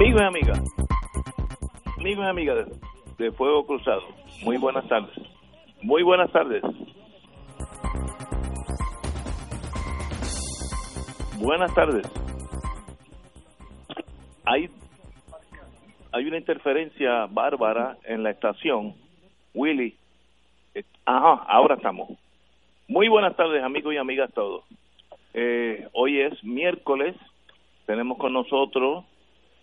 Amigos y amigas, amigos y amigas de, Fuego Cruzado, muy buenas tardes. Muy buenas tardes. Buenas tardes. Hay, hay una interferencia bárbara en la estación. Willy. eh, Ajá, ahora estamos. Muy buenas tardes, amigos y amigas todos. Eh, hoy es miércoles. Tenemos con nosotros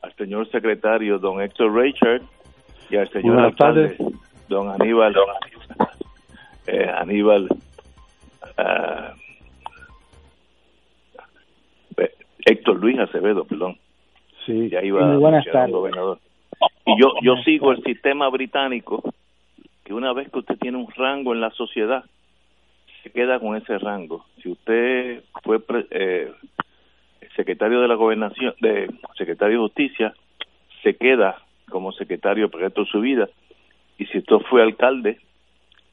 al señor secretario, don Héctor Richard, y al señor Buenas alcalde, tardes. don Aníbal, eh, Aníbal, eh, Héctor Luis Acevedo, perdón. Sí, Ya iba muy buenas tardes. gobernador. Y yo, yo sigo el sistema británico, que una vez que usted tiene un rango en la sociedad, se queda con ese rango. Si usted fue pre- eh, secretario de la gobernación, de secretario de justicia, se queda como secretario el resto de su vida. Y si usted fue alcalde,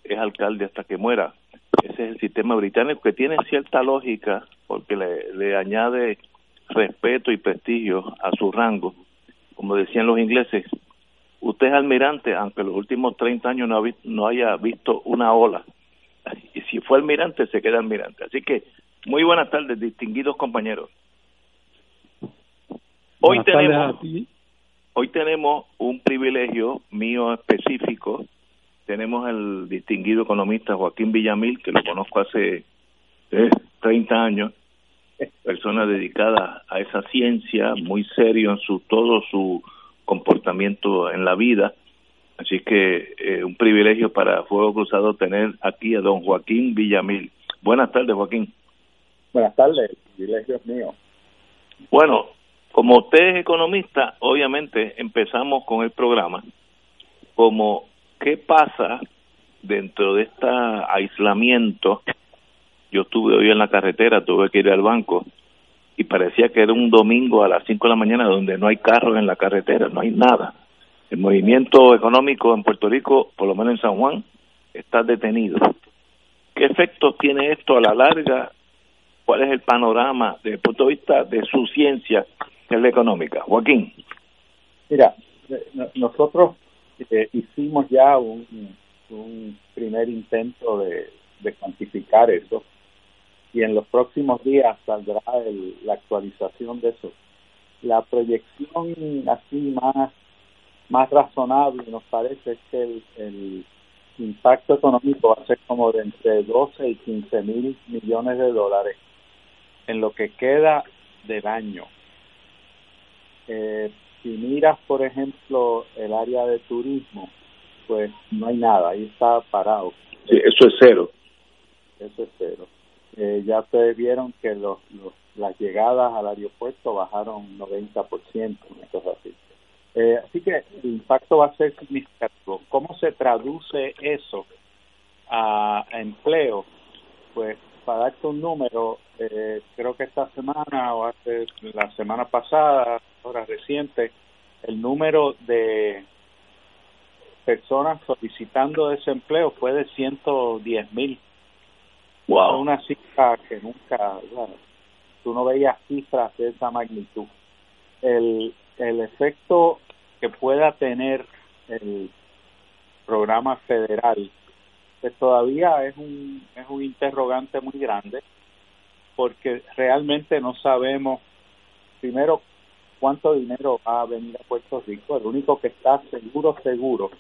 es alcalde hasta que muera. Ese es el sistema británico que tiene cierta lógica porque le, le añade respeto y prestigio a su rango. Como decían los ingleses, usted es almirante, aunque los últimos 30 años no, ha no haya visto una ola. Y si fue almirante, se queda almirante. Así que, muy buenas tardes, distinguidos compañeros. Hoy Buenas tenemos a ti. hoy tenemos un privilegio mío específico. Tenemos al distinguido economista Joaquín Villamil, que lo conozco hace eh, 30 años, persona dedicada a esa ciencia, muy serio en su todo su comportamiento en la vida. Así que eh, un privilegio para Fuego Cruzado tener aquí a don Joaquín Villamil. Buenas tardes, Joaquín. Buenas tardes, el privilegio es mío. Bueno, como usted es economista, obviamente empezamos con el programa como qué pasa dentro de este aislamiento. Yo estuve hoy en la carretera, tuve que ir al banco y parecía que era un domingo a las 5 de la mañana donde no hay carros en la carretera, no hay nada. El movimiento económico en Puerto Rico, por lo menos en San Juan, está detenido. ¿Qué efectos tiene esto a la larga cuál es el panorama desde el punto de vista de su ciencia, es la económica. Joaquín. Mira, eh, no- nosotros eh, hicimos ya un, un primer intento de, de cuantificar eso y en los próximos días saldrá el- la actualización de eso. La proyección así más, más razonable nos parece es que el, el impacto económico va a ser como de entre 12 y 15 mil millones de dólares en lo que queda del año. Eh, si miras, por ejemplo, el área de turismo, pues no hay nada, ahí está parado, Sí, eso es cero. eso es cero. Eh, ya ustedes vieron que los, los, las llegadas al aeropuerto bajaron 90%, una cosa así. Eh, así que el impacto va a ser significativo. ¿Cómo se traduce eso a, a empleo? Pues para darte un número, eh, creo que esta semana o hace la semana pasada, ahora reciente, el número de personas solicitando desempleo fue de 110 mil. Wow. Una cifra que nunca, bueno, tú no veías cifras de esa magnitud. El, el efecto que pueda tener el programa federal pues todavía es un, es un interrogante muy grande porque realmente no sabemos, primero, cuánto dinero va a venir a Puerto Rico. El único que está seguro, seguro,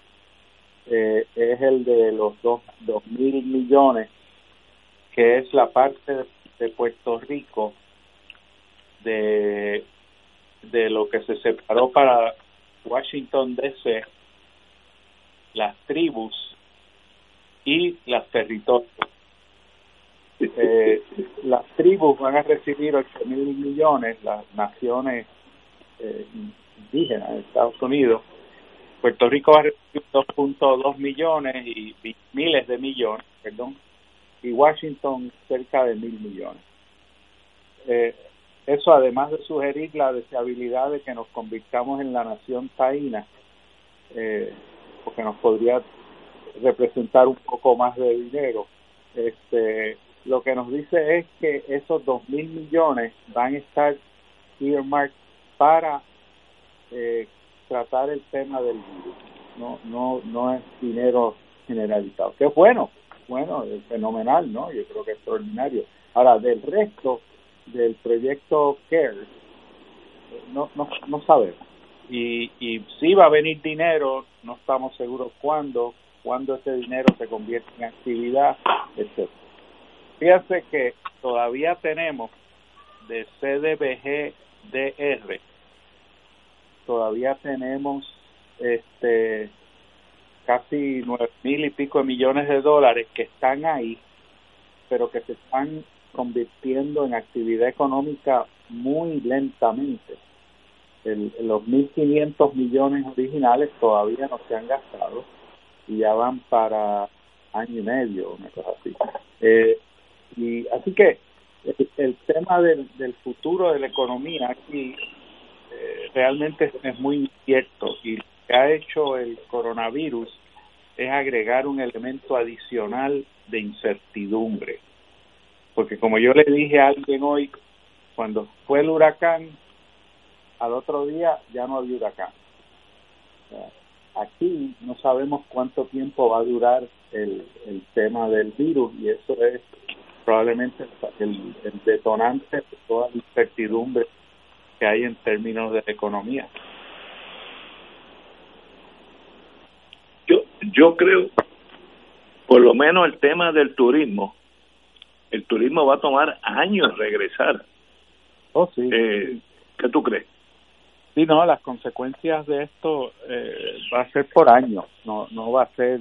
eh, es el de los dos, dos mil millones, que es la parte de Puerto Rico de, de lo que se separó para Washington DC, las tribus y las territorios. Eh, las tribus van a recibir 8 mil millones, las naciones eh, indígenas de Estados Unidos. Puerto Rico va a recibir 2.2 millones y, miles de millones, perdón, y Washington cerca de mil millones. Eh, eso además de sugerir la deseabilidad de que nos convirtamos en la nación taína, eh, porque nos podría representar un poco más de dinero. Este, lo que nos dice es que esos dos mil millones van a estar earmarked para eh, tratar el tema del virus. No, no, no es dinero generalizado. Que es bueno, bueno, es fenomenal, ¿no? Yo creo que es extraordinario. Ahora, del resto del proyecto CARE, no, no, no sabemos. Y, y si va a venir dinero, no estamos seguros cuándo, cuándo ese dinero se convierte en actividad, etc. Fíjense que todavía tenemos de CDBG-DR, todavía tenemos este casi nueve mil y pico de millones de dólares que están ahí, pero que se están convirtiendo en actividad económica muy lentamente. El, los 1.500 millones originales todavía no se han gastado y ya van para año y medio, una cosa así. Eh, y así que el, tema del, del, futuro de la economía aquí eh, realmente es, muy incierto y lo que ha hecho el coronavirus es agregar un elemento adicional de incertidumbre. Porque como yo le dije a alguien hoy, cuando fue el huracán, al otro día ya no había huracán. aquí no sabemos cuánto tiempo va a durar el, el tema del virus y eso es probablemente el, detonante de toda la incertidumbre que hay en términos de economía. Yo, yo creo, por lo menos el tema del turismo, el turismo va a tomar años regresar. Oh, sí. Eh, ¿Qué tú crees? Sí, no, las consecuencias de esto eh, va a ser por años, no no va a ser,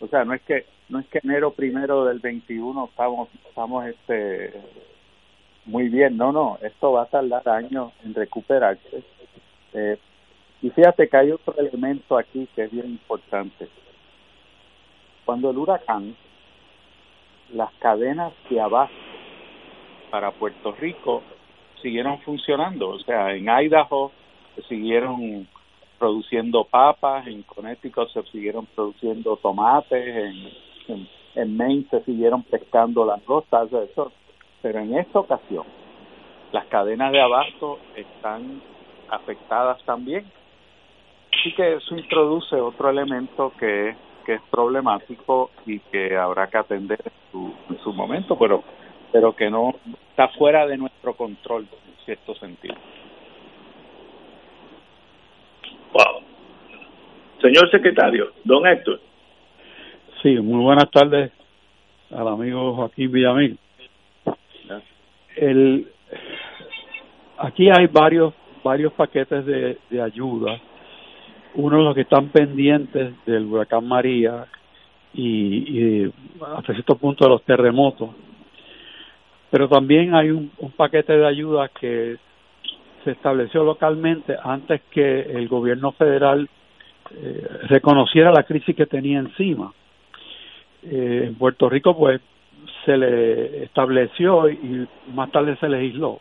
o sea, no es que no es que enero primero del 21 estamos estamos este muy bien, no, no, esto va a tardar años en recuperarse. Eh, y fíjate que hay otro elemento aquí que es bien importante. Cuando el huracán las cadenas de abasto para Puerto Rico siguieron funcionando. O sea, en Idaho siguieron produciendo papas, en Connecticut se siguieron produciendo tomates, en, en, Maine se siguieron pescando las rosas, eso. Pero en esta ocasión, las cadenas de abasto están afectadas también. Así que eso introduce otro elemento que es que es problemático y que habrá que atender en su, en su momento, pero pero que no está fuera de nuestro control en cierto sentido. Wow. Señor secretario, don Héctor. Sí, muy buenas tardes al amigo Joaquín Villamil. El, aquí hay varios varios paquetes de, de ayuda uno de los que están pendientes del huracán María y, y hasta cierto punto de los terremotos. Pero también hay un, paquete de ayuda que se estableció localmente antes que el gobierno federal eh, reconociera la crisis que tenía encima. Eh, en Puerto Rico, pues, se le estableció y más tarde se legisló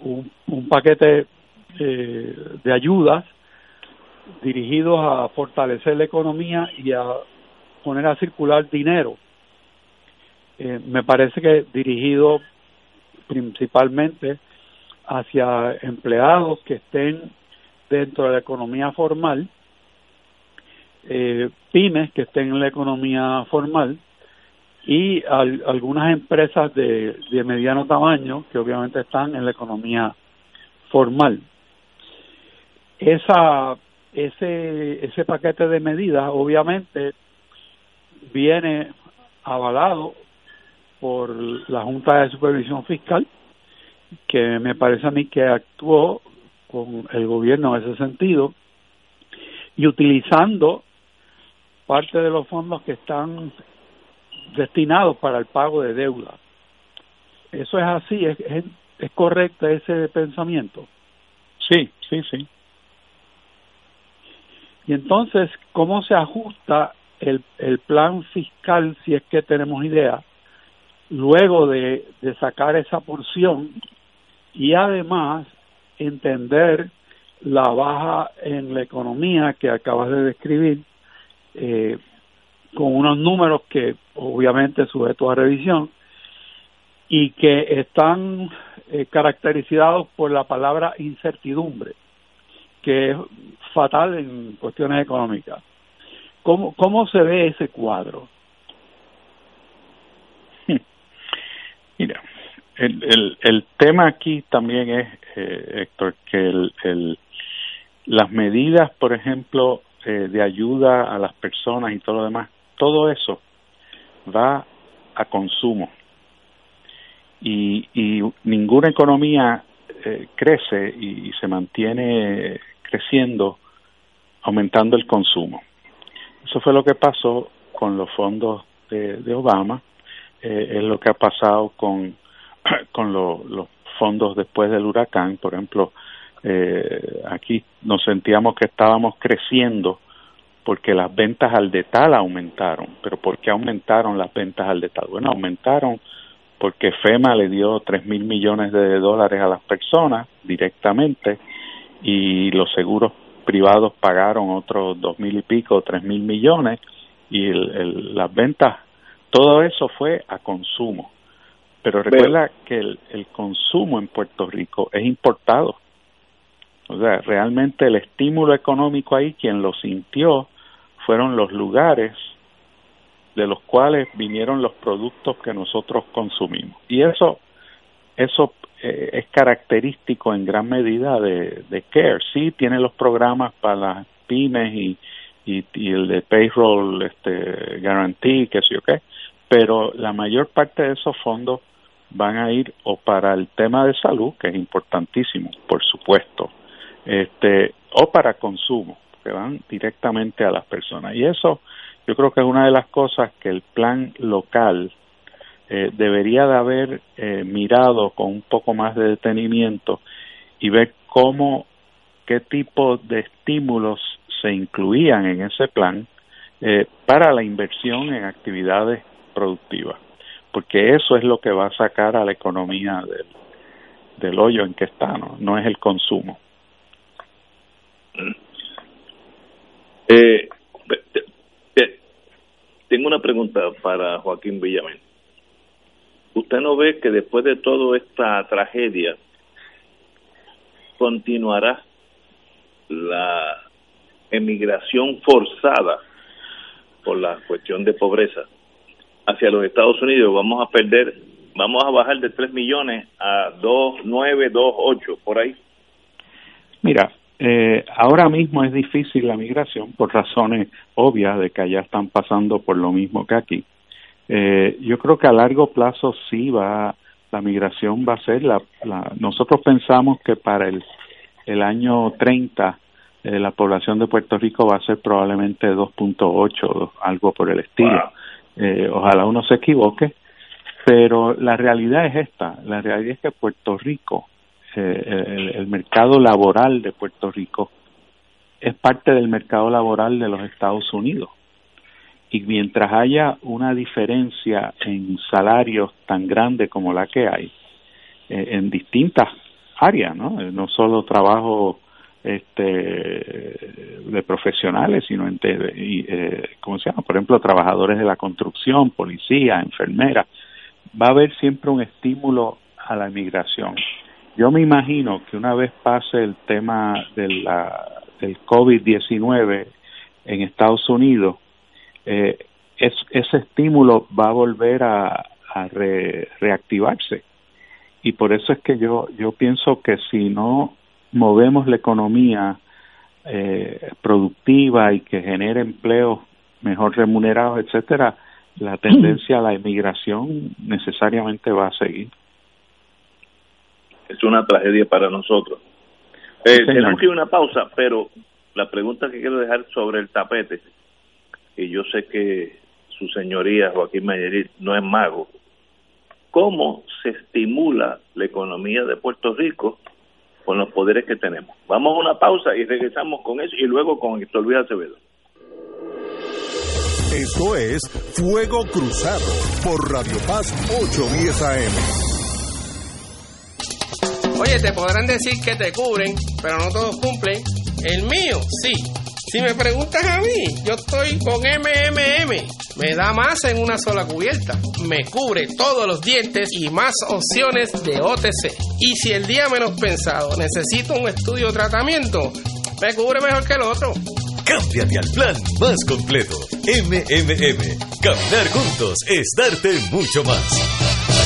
un, un paquete eh, de ayudas dirigidos a fortalecer la economía y a poner a circular dinero. Eh, me parece que dirigido principalmente hacia empleados que estén dentro de la economía formal, eh, pymes que estén en la economía formal y algunas empresas de, de mediano tamaño que obviamente están en la economía formal. Esa, ese, ese paquete de medidas obviamente viene avalado por la Junta de Supervisión Fiscal, que me parece a mí que actuó con el gobierno en ese sentido y utilizando parte de los fondos que están destinados para el pago de deuda. Eso es así, es, es, correcto ese pensamiento. Sí, sí, sí. Y entonces, ¿cómo se ajusta el, el plan fiscal, si es que tenemos idea, luego de, de sacar esa porción y además entender la baja en la economía que acabas de describir eh, con unos números que obviamente sujetos a revisión y que están eh, caracterizados por la palabra incertidumbre, que es fatal en cuestiones económicas. ¿Cómo, cómo se ve ese cuadro? Mira, el, el, el tema aquí también es, eh, Héctor, que el, el, las medidas, por ejemplo, eh, de ayuda a las personas y todo lo demás, todo eso va a consumo. Y, y ninguna economía eh, crece y, se mantiene creciendo aumentando el consumo. Eso fue lo que pasó con los fondos de, Obama, eh, es lo que ha pasado con, con los fondos después del huracán. Por ejemplo, eh, aquí nos sentíamos que estábamos creciendo porque las ventas al detal aumentaron. ¿Pero por qué aumentaron las ventas al detal? Bueno, aumentaron porque FEMA le dio tres mil millones de dólares a las personas directamente y los seguros privados pagaron otros dos mil y pico, tres mil millones y el, las ventas, todo eso fue a consumo. Pero recuerda que el, el consumo en Puerto Rico es importado. O sea, realmente el estímulo económico ahí, quien lo sintió, fueron los lugares de los cuales vinieron los productos que nosotros consumimos. Y eso, eso eh, es característico en gran medida de, de CARE. Sí, tiene los programas para las pymes y, y, el de payroll este, guarantee, que sé yo qué, pero la mayor parte de esos fondos van a ir o para el tema de salud, que es importantísimo, por supuesto, este, o para consumo, que van directamente a las personas. Y eso yo creo que es una de las cosas que el plan local eh, debería de haber eh, mirado con un poco más de detenimiento y ver cómo, qué tipo de estímulos se incluían en ese plan eh, para la inversión en actividades productivas, porque eso es lo que va a sacar a la economía del, del hoyo en que está, ¿no? no es el consumo. Eh, tengo una pregunta para Joaquín Villamén. ¿Usted no ve que después de toda esta tragedia continuará la emigración forzada por la cuestión de pobreza hacia los Estados Unidos? Vamos a perder, vamos a bajar de 3 millones a 2, 9, 2, 8, por ahí. Mira, eh, ahora mismo es difícil la migración por razones obvias de que allá están pasando por lo mismo que aquí. Eh, yo creo que a largo plazo sí va, la migración va a ser la, la nosotros pensamos que para el, el año 30 eh, la población de Puerto Rico va a ser probablemente 2.8, algo por el estilo. Eh, ojalá uno se equivoque, pero la realidad es esta, la realidad es que Puerto Rico el, mercado laboral de Puerto Rico es parte del mercado laboral de los Estados Unidos. Y mientras haya una diferencia en salarios tan grande como la que hay, eh, en distintas áreas, ¿no? Eh, no solo trabajo este de profesionales, sino en, y, eh, ¿cómo se llama? Por ejemplo, trabajadores de la construcción, policía, enfermeras. Va a haber siempre un estímulo a la inmigración. Yo me imagino que una vez pase el tema del COVID-19 en Estados Unidos, eh, ese estímulo va a volver a, reactivarse. Y por eso es que yo, yo pienso que si no movemos la economía eh, productiva y que genere empleos mejor remunerados, etcétera, la tendencia a la emigración necesariamente va a seguir. Es una tragedia para nosotros. Eh, tenemos que ir a una pausa, pero la pregunta que quiero dejar sobre el tapete, y yo sé que su señoría Joaquín Mayerit no es mago, ¿cómo se estimula la economía de Puerto Rico con los poderes que tenemos? Vamos a una pausa y regresamos con eso y luego con Héctor Luis Acevedo. Esto es Fuego Cruzado por Radio Paz 810 AM. Oye, te podrán decir que te cubren, pero no todos cumplen. El mío, sí. Si me preguntas a mí, yo estoy con MMM. Me da más en una sola cubierta. Me cubre todos los dientes y más opciones de OTC. Y si el día menos pensado necesito un estudio o tratamiento, me cubre mejor que el otro. Cámbiate al plan más completo. MMM. Caminar juntos es darte mucho más.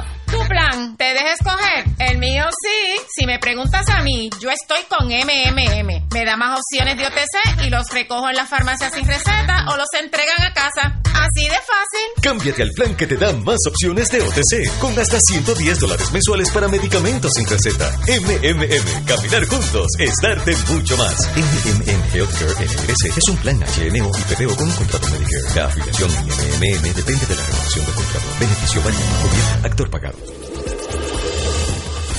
off. Tu plan, ¿te dejes escoger? El mío sí. Si me preguntas a mí, yo estoy con MMM. Me da más opciones de OTC y los recojo en la farmacia sin receta o los entregan a casa. Así de fácil. Cámbiate al plan que te da más opciones de OTC con hasta 110 dólares mensuales para medicamentos sin receta. MMM, caminar juntos es darte mucho más. MMM Healthcare NRS es un plan HMO y PPO con un contrato Medicare. La afiliación MMM depende de la renovación del contrato. Beneficio válido. Gobierno, actor pagado.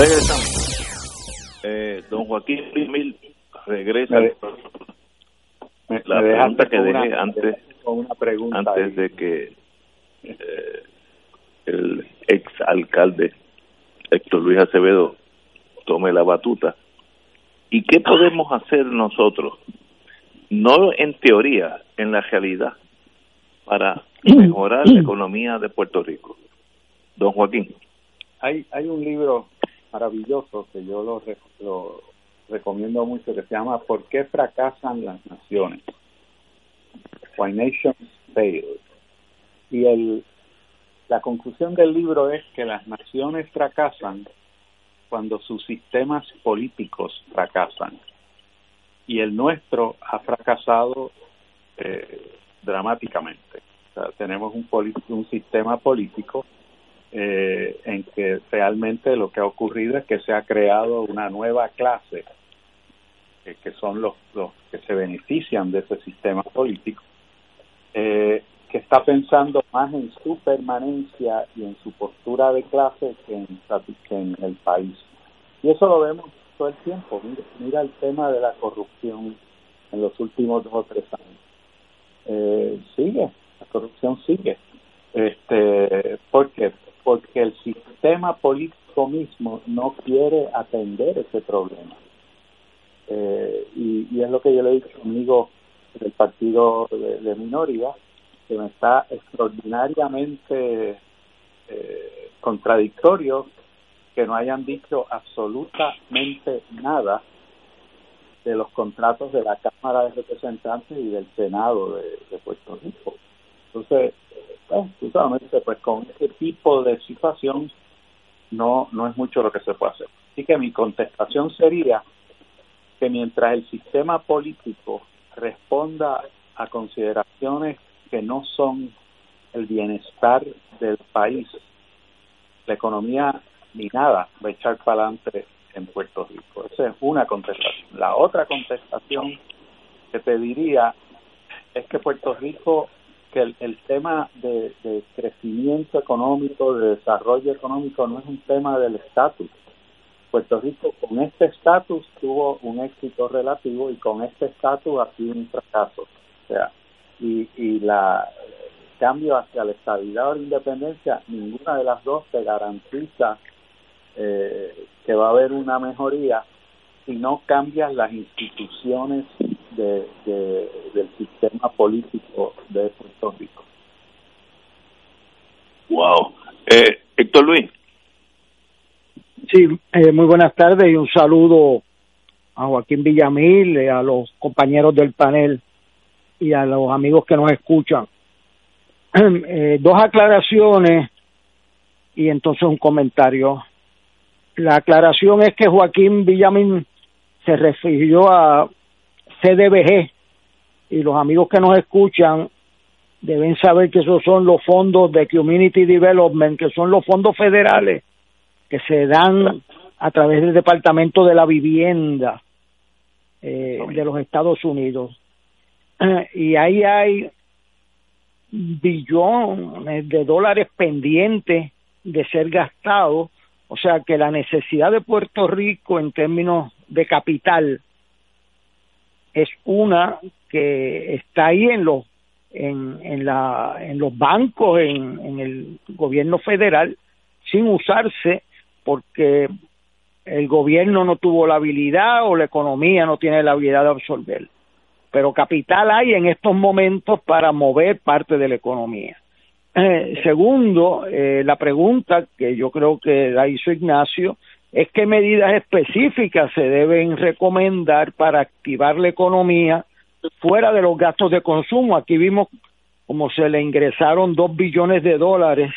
Regresamos. Eh, don Joaquín Mil regresa. la pregunta que dejé antes, una pregunta antes de que eh, el ex alcalde Héctor Luis Acevedo tome la batuta. ¿Y qué podemos hacer nosotros? No en teoría, en la realidad, para mejorar la economía de Puerto Rico. Don Joaquín. Hay, hay un libro maravilloso que yo lo, recomiendo mucho que se llama ¿Por qué fracasan las naciones? Why Nations Fail. Y el, la conclusión del libro es que las naciones fracasan cuando sus sistemas políticos fracasan. Y el nuestro ha fracasado eh, dramáticamente. tenemos un, un sistema político eh, en que realmente lo que ha ocurrido es que se ha creado una nueva clase, eh, que son los, los que se benefician de ese sistema político, eh, que está pensando más en su permanencia y en su postura de clase que en, en el país. Y eso lo vemos todo el tiempo. Mira, mira el tema de la corrupción en los últimos dos o tres años. Eh, sigue, la corrupción sigue. Este, porque porque el sistema político mismo no quiere atender ese problema. eh, y, es lo que yo le he dicho a amigo del partido de, minoría, que me está extraordinariamente eh, contradictorio que no hayan dicho absolutamente nada de los contratos de la Cámara de Representantes y del Senado de, Puerto Rico. Entonces, pues, pues con este tipo de situación no, no es mucho lo que se puede hacer. Así que mi contestación sería que mientras el sistema político responda a consideraciones que no son el bienestar del país, la economía ni nada va a echar para adelante en Puerto Rico. Esa es una contestación. La otra contestación que te diría es que Puerto Rico, que el, tema de, de, crecimiento económico, de desarrollo económico, no es un tema del estatus. Puerto Rico con este estatus tuvo un éxito relativo y con este estatus ha sido un fracaso. O sea, y, y la cambio hacia la estabilidad o la independencia, ninguna de las dos te garantiza eh, que va a haber una mejoría si no cambian las instituciones de, del sistema político de Puerto Rico. Wow. Eh, Héctor Luis. Sí, eh, muy buenas tardes y un saludo a Joaquín Villamil, eh, a los compañeros del panel y a los amigos que nos escuchan. Eh, dos aclaraciones y entonces un comentario. La aclaración es que Joaquín Villamil se refirió a CDBG y los amigos que nos escuchan deben saber que esos son los fondos de Community Development, que son los fondos federales que se dan a través del Departamento de la Vivienda eh, de los Estados Unidos. y ahí hay billones de dólares pendientes de ser gastados, o sea que la necesidad de Puerto Rico en términos de capital es una que está ahí en los en, en, la, en los bancos, en, en el gobierno federal, sin usarse porque el gobierno no tuvo la habilidad o la economía no tiene la habilidad de absorber. Pero capital hay en estos momentos para mover parte de la economía. Eh, segundo, eh, la pregunta que yo creo que la hizo Ignacio es qué medidas específicas se deben recomendar para activar la economía fuera de los gastos de consumo. Aquí vimos como se le ingresaron dos billones de dólares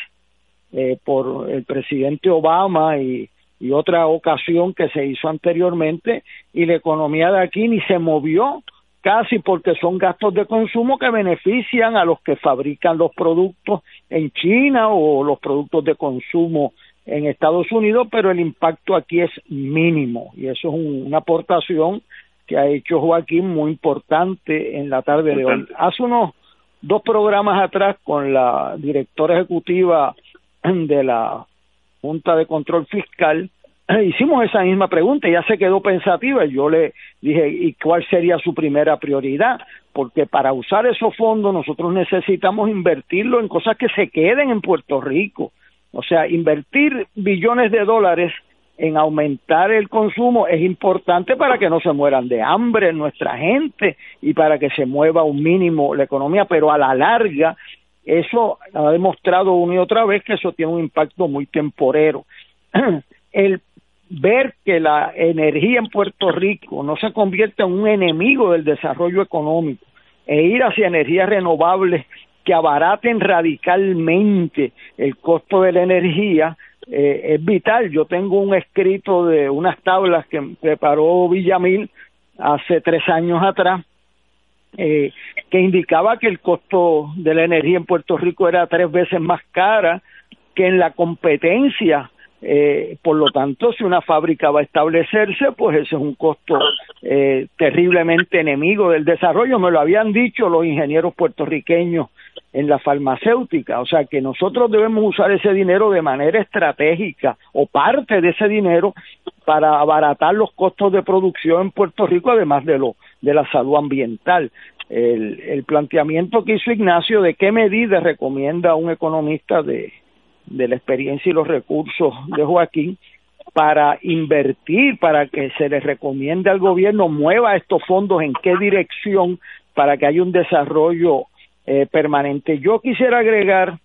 eh, por el presidente Obama y, y otra ocasión que se hizo anteriormente y la economía de aquí ni se movió casi porque son gastos de consumo que benefician a los que fabrican los productos en China o los productos de consumo en Estados Unidos, pero el impacto aquí es mínimo y eso es una aportación que ha hecho Joaquín muy importante en la tarde de hoy. Hace unos dos programas atrás con la directora ejecutiva de la Junta de Control Fiscal, hicimos esa misma pregunta, ella se quedó pensativa y yo le dije, ¿y cuál sería su primera prioridad? Porque para usar esos fondos nosotros necesitamos invertirlo en cosas que se queden en Puerto Rico. O sea, invertir billones de dólares en aumentar el consumo es importante para que no se mueran de hambre nuestra gente y para que se mueva un mínimo la economía, pero a la larga eso ha demostrado una y otra vez que eso tiene un impacto muy temporero. El ver que la energía en Puerto Rico no se convierte en un enemigo del desarrollo económico e ir hacia energías renovables que abaraten radicalmente el costo de la energía eh, es vital. Yo tengo un escrito de unas tablas que preparó Villamil hace tres años atrás eh, que indicaba que el costo de la energía en Puerto Rico era tres veces más cara que en la competencia. Eh, por lo tanto, si una fábrica va a establecerse, pues ese es un costo eh, terriblemente enemigo del desarrollo. Me lo habían dicho los ingenieros puertorriqueños en la farmacéutica. O sea que nosotros debemos usar ese dinero de manera estratégica o parte de ese dinero para abaratar los costos de producción en Puerto Rico, además de lo de la salud ambiental. El, el planteamiento que hizo Ignacio de qué medidas recomienda un economista de, de la experiencia y los recursos de Joaquín para invertir, para que se les recomiende al gobierno mueva estos fondos en qué dirección para que haya un desarrollo eh, permanente. Yo quisiera agregar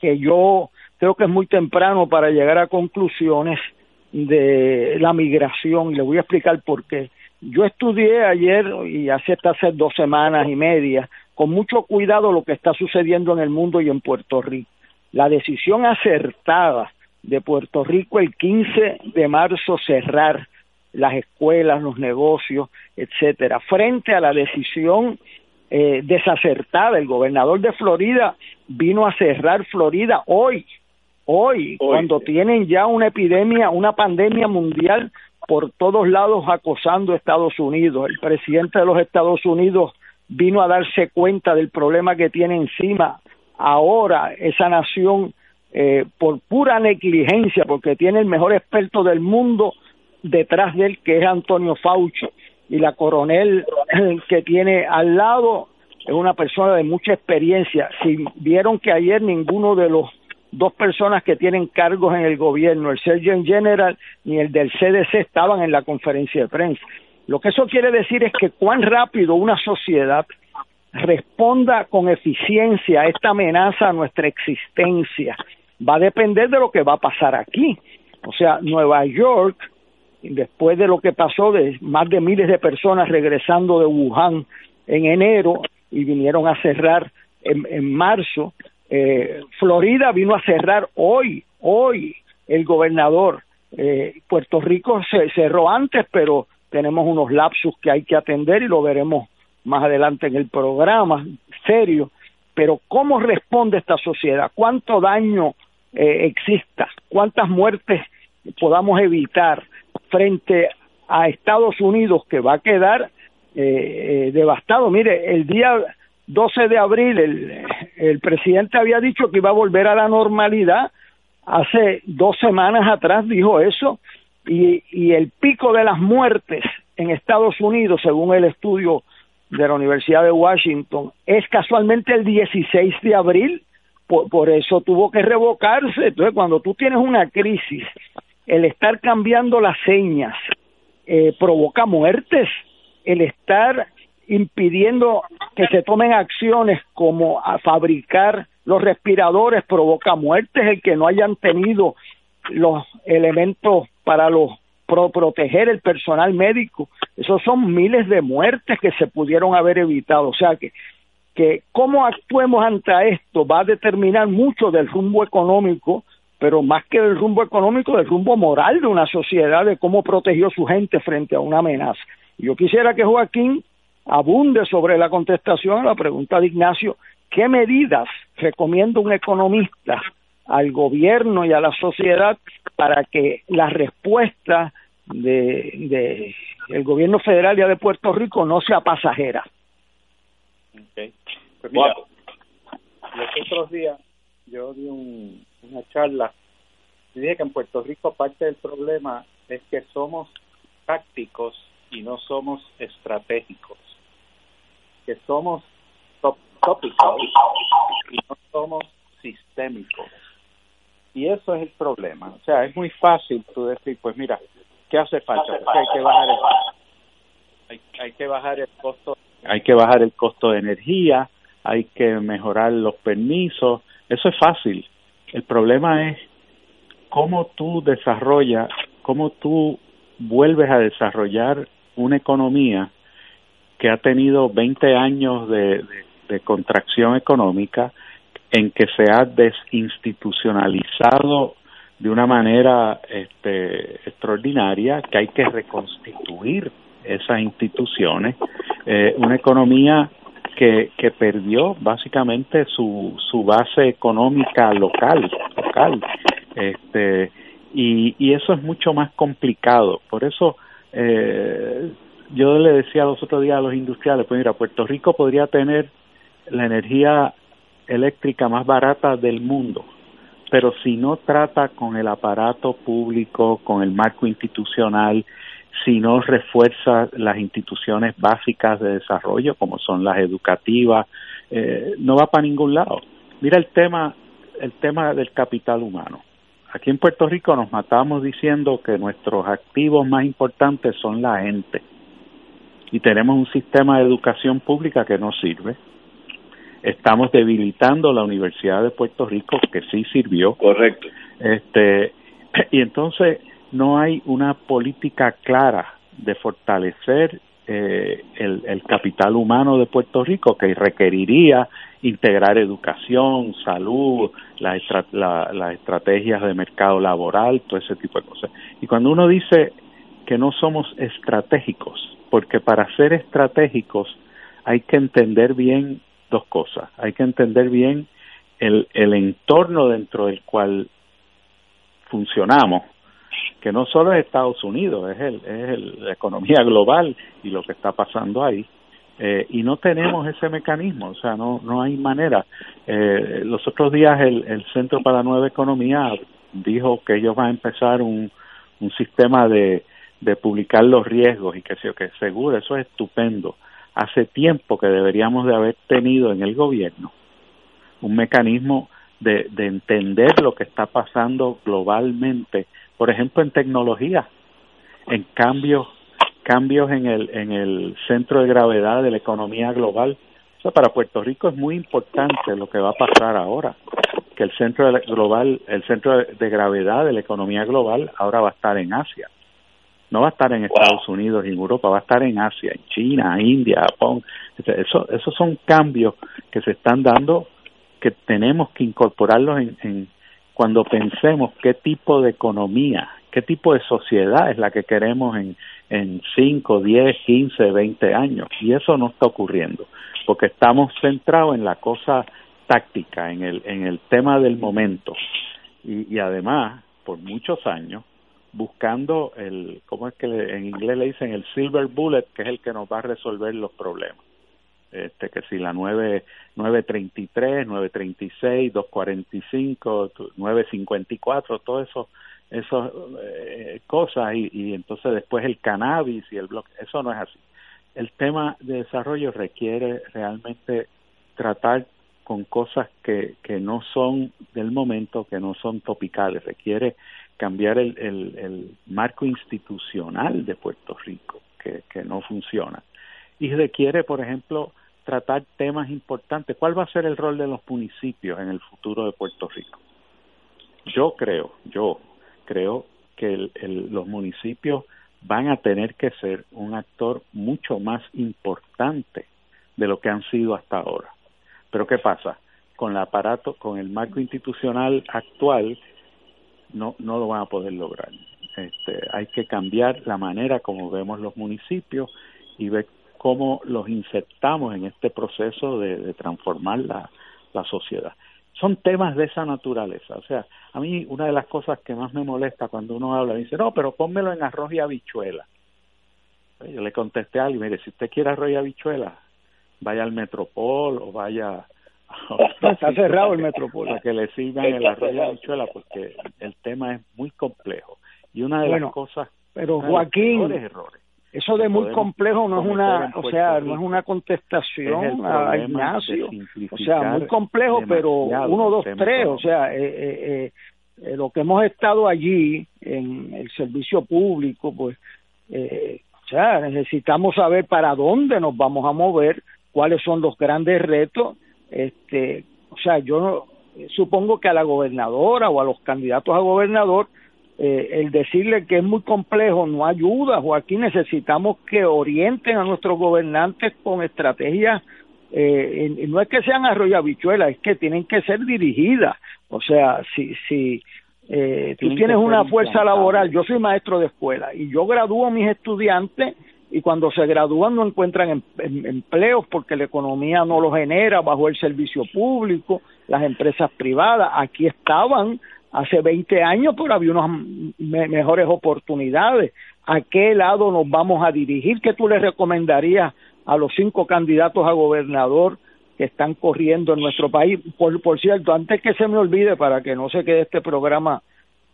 que yo creo que es muy temprano para llegar a conclusiones de la migración y le voy a explicar por qué. Yo estudié ayer y hace hasta hace dos semanas y media con mucho cuidado lo que está sucediendo en el mundo y en Puerto Rico. La decisión acertada de Puerto Rico el 15 de marzo cerrar las escuelas, los negocios, etcétera, frente a la decisión eh, desacertada. El gobernador de Florida vino a cerrar Florida hoy, hoy, cuando tienen ya una epidemia, una pandemia mundial por todos lados acosando a Estados Unidos. El presidente de los Estados Unidos vino a darse cuenta del problema que tiene encima ahora esa nación eh, por pura negligencia, porque tiene el mejor experto del mundo detrás de él, que es Antonio Fauci, y la coronel que tiene al lado es una persona de mucha experiencia. Si vieron que ayer ninguno de los dos personas que tienen cargos en el gobierno, el Surgeon General ni el del CDC, estaban en la conferencia de prensa. Lo que eso quiere decir es que cuán rápido una sociedad responda con eficiencia a esta amenaza a nuestra existencia va a depender de lo que va a pasar aquí. O sea, Nueva York, después de lo que pasó de más de miles de personas regresando de Wuhan en enero y vinieron a cerrar en, marzo, eh, Florida vino a cerrar hoy, hoy el gobernador. Eh, Puerto Rico se cerró antes, pero tenemos unos lapsus que hay que atender y lo veremos más adelante en el programa, serio. Pero ¿cómo responde esta sociedad? ¿Cuánto daño eh, exista? ¿Cuántas muertes podamos evitar frente a Estados Unidos que va a quedar eh, devastado? Mire, el día 12 de abril el, el presidente había dicho que iba a volver a la normalidad. Hace dos semanas atrás dijo eso y, y el pico de las muertes en Estados Unidos, según el estudio de la Universidad de Washington, es casualmente el 16 de abril, por, eso tuvo que revocarse. Entonces, cuando tú tienes una crisis, el estar cambiando las señas eh, provoca muertes, el estar impidiendo que se tomen acciones como fabricar los respiradores provoca muertes, el que no hayan tenido los elementos para los proteger el personal médico. Esos son miles de muertes que se pudieron haber evitado. O sea que, que cómo actuemos ante esto va a determinar mucho del rumbo económico, pero más que del rumbo económico, del rumbo moral de una sociedad, de cómo protegió su gente frente a una amenaza. Yo quisiera que Joaquín abunde sobre la contestación a la pregunta de Ignacio, ¿qué medidas recomienda un economista al gobierno y a la sociedad para que la respuesta de, de el gobierno federal y de Puerto Rico no sea pasajera. Okay. Pues mira, los otros días yo di una charla y dije que en Puerto Rico parte del problema es que somos tácticos y no somos estratégicos, que somos tópicos y no somos sistémicos. Y eso es el problema. O sea, es muy fácil tú decir, pues mira, ¿qué hace falta? Pues hay que bajar el, hay, que bajar el costo, hay que bajar el costo de energía, hay que mejorar los permisos. Eso es fácil. El problema es cómo tú desarrollas, cómo tú vuelves a desarrollar una economía que ha tenido 20 años de contracción económica, en que se ha desinstitucionalizado de una manera este, extraordinaria, que hay que reconstituir esas instituciones, eh, una economía que, que perdió básicamente su, su base económica local, local, este, y, y eso es mucho más complicado. Por eso eh, yo le decía los otros días a los industriales, pues mira, Puerto Rico podría tener la energía eléctrica más barata del mundo, pero si no trata con el aparato público, con el marco institucional, si no refuerza las instituciones básicas de desarrollo, como son las educativas, eh, no va para ningún lado. Mira el tema, el tema del capital humano. aquí en Puerto Rico nos matamos diciendo que nuestros activos más importantes son la gente y tenemos un sistema de educación pública que no sirve. Estamos debilitando la Universidad de Puerto Rico que sí sirvió. Correcto. Este y entonces no hay una política clara de fortalecer eh, el, el, capital humano de Puerto Rico que requeriría integrar educación, salud, las estrategias de mercado laboral, todo ese tipo de cosas. Y cuando uno dice que no somos estratégicos, porque para ser estratégicos hay que entender bien dos cosas. Hay que entender bien el, el entorno dentro del cual funcionamos que no solo es Estados Unidos, es, el, es el, la economía global y lo que está pasando ahí. Eh, y no tenemos ese mecanismo, o sea, no, no hay manera. Eh, los otros días el, el Centro para la Nueva Economía dijo que ellos van a empezar un, un sistema de, de publicar los riesgos y que, que seguro, eso es estupendo. Hace tiempo que deberíamos de haber tenido en el gobierno un mecanismo de, de entender lo que está pasando globalmente por ejemplo en tecnología, en cambios cambios en el en el centro de gravedad de la economía global. O sea, para Puerto Rico es muy importante lo que va a pasar ahora, que el centro de global, el centro de gravedad de la economía global ahora va a estar en Asia. No va a estar en Estados Unidos y en Europa, va a estar en Asia, en China, India, Japón. Eso, esos son cambios que se están dando que tenemos que incorporarlos en, en, cuando pensemos qué tipo de economía, qué tipo de sociedad es la que queremos en, en 5, 10, 15, 20 años. Y eso no está ocurriendo, porque estamos centrados en la cosa táctica, en el, en el tema del momento. Y, y además, por muchos años, buscando el, ¿cómo es que en inglés le dicen? El silver bullet, que es el que nos va a resolver los problemas este que si la 9 933, 936, 245, 954, todo eso esas eh, cosas y, y entonces después el cannabis y el bloque, eso no es así. El tema de desarrollo requiere realmente tratar con cosas que, que no son del momento, que no son topicales, requiere cambiar el, el, el marco institucional de Puerto Rico, que, no funciona y requiere, por ejemplo, tratar temas importantes. ¿Cuál va a ser el rol de los municipios en el futuro de Puerto Rico? Yo creo, yo creo que el, los municipios van a tener que ser un actor mucho más importante de lo que han sido hasta ahora. Pero ¿qué pasa? Con el aparato, con el marco institucional actual, no, no lo van a poder lograr. Este, hay que cambiar la manera como vemos los municipios y ver cómo los insertamos en este proceso de, transformar la, la sociedad. Son temas de esa naturaleza. O sea, a mí una de las cosas que más me molesta cuando uno habla, dice, no, pero pónmelo en arroz y habichuela. Yo le contesté a alguien, mire, si usted quiere arroz y habichuela, vaya al Metropol o vaya... Está cerrado el Metropol. Para que le sirvan el arroz y habichuela, porque el tema es muy complejo. Y una de las cosas... Pero Joaquín, errores, eso de muy complejo no es una, o sea, no es una contestación a Ignacio. O sea, muy complejo, pero uno, dos, tres, o sea, eh, eh, eh, lo que hemos estado allí en el servicio público, pues, eh, o sea, necesitamos saber para dónde nos vamos a mover, cuáles son los grandes retos, este, o sea, yo supongo que a la gobernadora o a los candidatos a gobernador eh, el decirle que es muy complejo no ayuda, Joaquín, necesitamos que orienten a nuestros gobernantes con estrategias, eh, no es que sean arroyabichuelas, es que tienen que ser dirigidas, o sea, si, si eh, tú tienes una fuerza laboral, yo soy maestro de escuela y yo gradúo a mis estudiantes y cuando se gradúan no encuentran em, em, empleos porque la economía no los genera bajo el servicio público, las empresas privadas, aquí estaban hace 20 años, pero había unas me mejores oportunidades. ¿A qué lado nos vamos a dirigir? ¿Qué tú le recomendarías a los cinco candidatos a gobernador que están corriendo en nuestro país? Por, por cierto, antes que se me olvide, para que no se quede este programa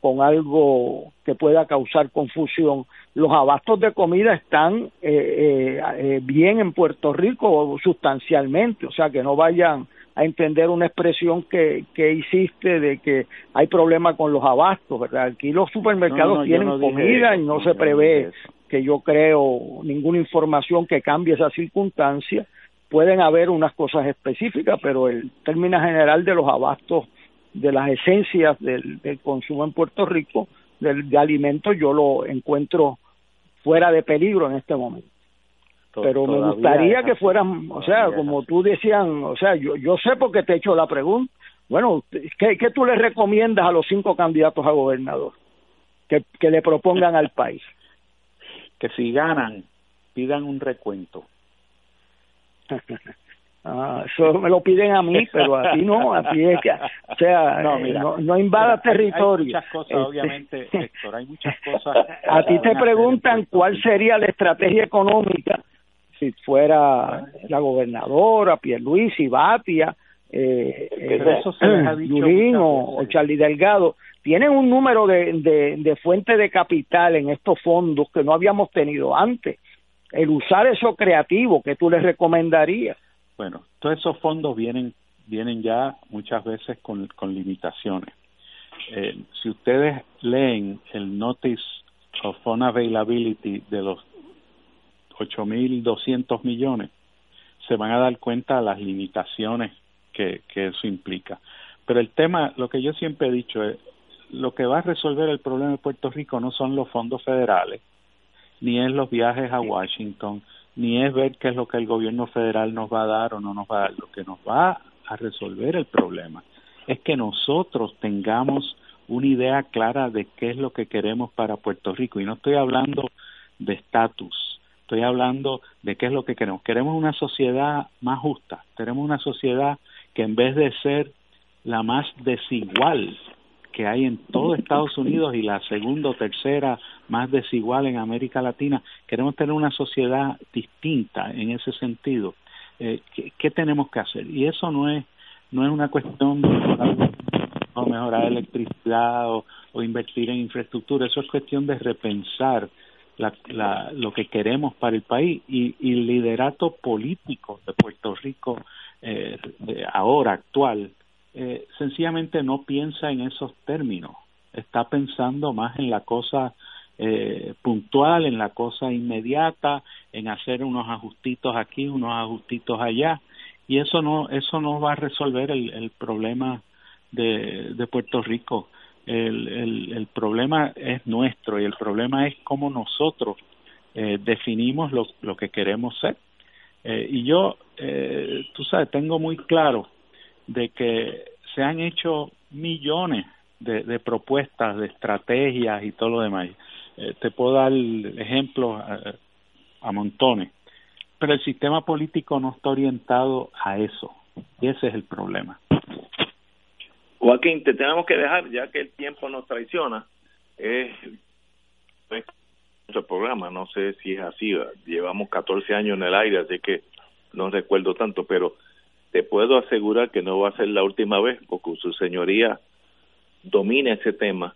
con algo que pueda causar confusión, los abastos de comida están eh, eh, eh bien en Puerto Rico sustancialmente, o sea que no vayan a entender una expresión que, que hiciste de que hay problemas con los abastos, ¿verdad? Aquí los supermercados tienen comida y no se prevé que yo creo ninguna información que cambie esa circunstancia. Pueden haber unas cosas específicas, pero el término general de los abastos, de las esencias del, consumo en Puerto Rico, del, de alimentos, yo lo encuentro fuera de peligro en este momento pero me gustaría que fueran, o sea, como tú decían, o sea, yo, yo sé por qué te he hecho la pregunta. Bueno, ¿qué, ¿qué tú le recomiendas a los cinco candidatos a gobernador que, que le propongan al país? Que si ganan, pidan un recuento. Ah, eso me lo piden a mí, pero a ti no, a ti es que, o sea, no, mira, no, invada territorio. Hay muchas cosas, este, obviamente, Héctor, hay muchas cosas. A ti te preguntan cuál sería la estrategia económica si fuera la gobernadora, Pierluisi, Batia, eh, eh o, o, Charlie Delgado, tienen un número de, de, de fuentes de capital en estos fondos que no habíamos tenido antes. El usar eso creativo, que tú les recomendarías? Bueno, todos esos fondos vienen, vienen ya muchas veces con, con limitaciones. Eh, si ustedes leen el Notice of Unavailability de los 8.200 millones, se van a dar cuenta de las limitaciones que, que eso implica. Pero el tema, lo que yo siempre he dicho es, lo que va a resolver el problema de Puerto Rico no son los fondos federales, ni es los viajes a Washington, ni es ver qué es lo que el gobierno federal nos va a dar o no nos va a dar. Lo que nos va a resolver el problema es que nosotros tengamos una idea clara de qué es lo que queremos para Puerto Rico. Y no estoy hablando de estatus, Estoy hablando de qué es lo que queremos. Queremos una sociedad más justa. Queremos una sociedad que en vez de ser la más desigual que hay en todo Estados Unidos y la segunda o tercera más desigual en América Latina, queremos tener una sociedad distinta en ese sentido. Eh, ¿qué, tenemos que hacer? Y eso no es no es una cuestión de mejorar, o mejorar electricidad o, invertir en infraestructura, eso es cuestión de repensar la, lo que queremos para el país y, el liderato político de Puerto Rico eh, ahora actual eh, sencillamente no piensa en esos términos. Está pensando más en la cosa eh, puntual en la cosa inmediata en hacer unos ajustitos aquí unos ajustitos allá. Y eso no eso no va a resolver el, el problema de, de Puerto Rico. El, el, el, problema es nuestro y el problema es cómo nosotros eh, definimos lo, lo, que queremos ser. Eh, y yo, eh, tú sabes, tengo muy claro de que se han hecho millones de, de propuestas, de estrategias y todo lo demás. Eh, te puedo dar ejemplos a, a montones, pero el sistema político no está orientado a eso. Y ese es el problema. Joaquín, te tenemos que dejar, ya que el tiempo nos traiciona. Es, nuestro programa, no sé si es así, llevamos 14 años en el aire, así que no recuerdo tanto, pero te puedo asegurar que no va a ser la última vez, porque su señoría domina ese tema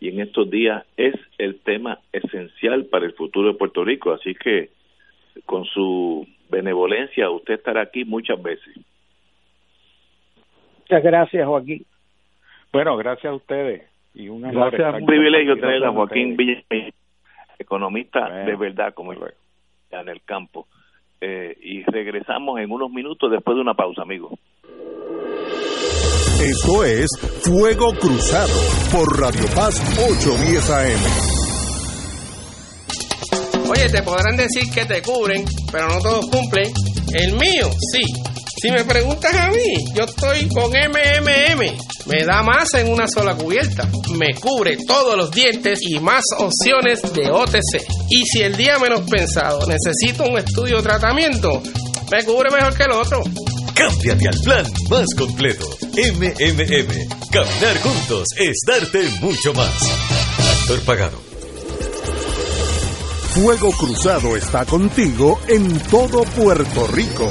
y en estos días es el tema esencial para el futuro de Puerto Rico, así que con su benevolencia usted estará aquí muchas veces. Muchas gracias, Joaquín. Bueno, gracias a ustedes. Y un, un privilegio tener a Joaquín Villa, economista de verdad, como en el campo. Eh, y regresamos en unos minutos después de una pausa, amigos. Esto es Fuego Cruzado por Radio Paz 810 AM. Oye, te podrán decir que te cubren, pero no todos cumplen. El mío, sí. Si me preguntas a mí, yo estoy con MMM. Me da más en una sola cubierta. Me cubre todos los dientes y más opciones de OTC. Y si el día menos pensado necesito un estudio o tratamiento, me cubre mejor que el otro. Cámbiate al plan más completo. MMM. Caminar juntos es darte mucho más. Actor pagado. Fuego Cruzado está contigo en todo Puerto Rico.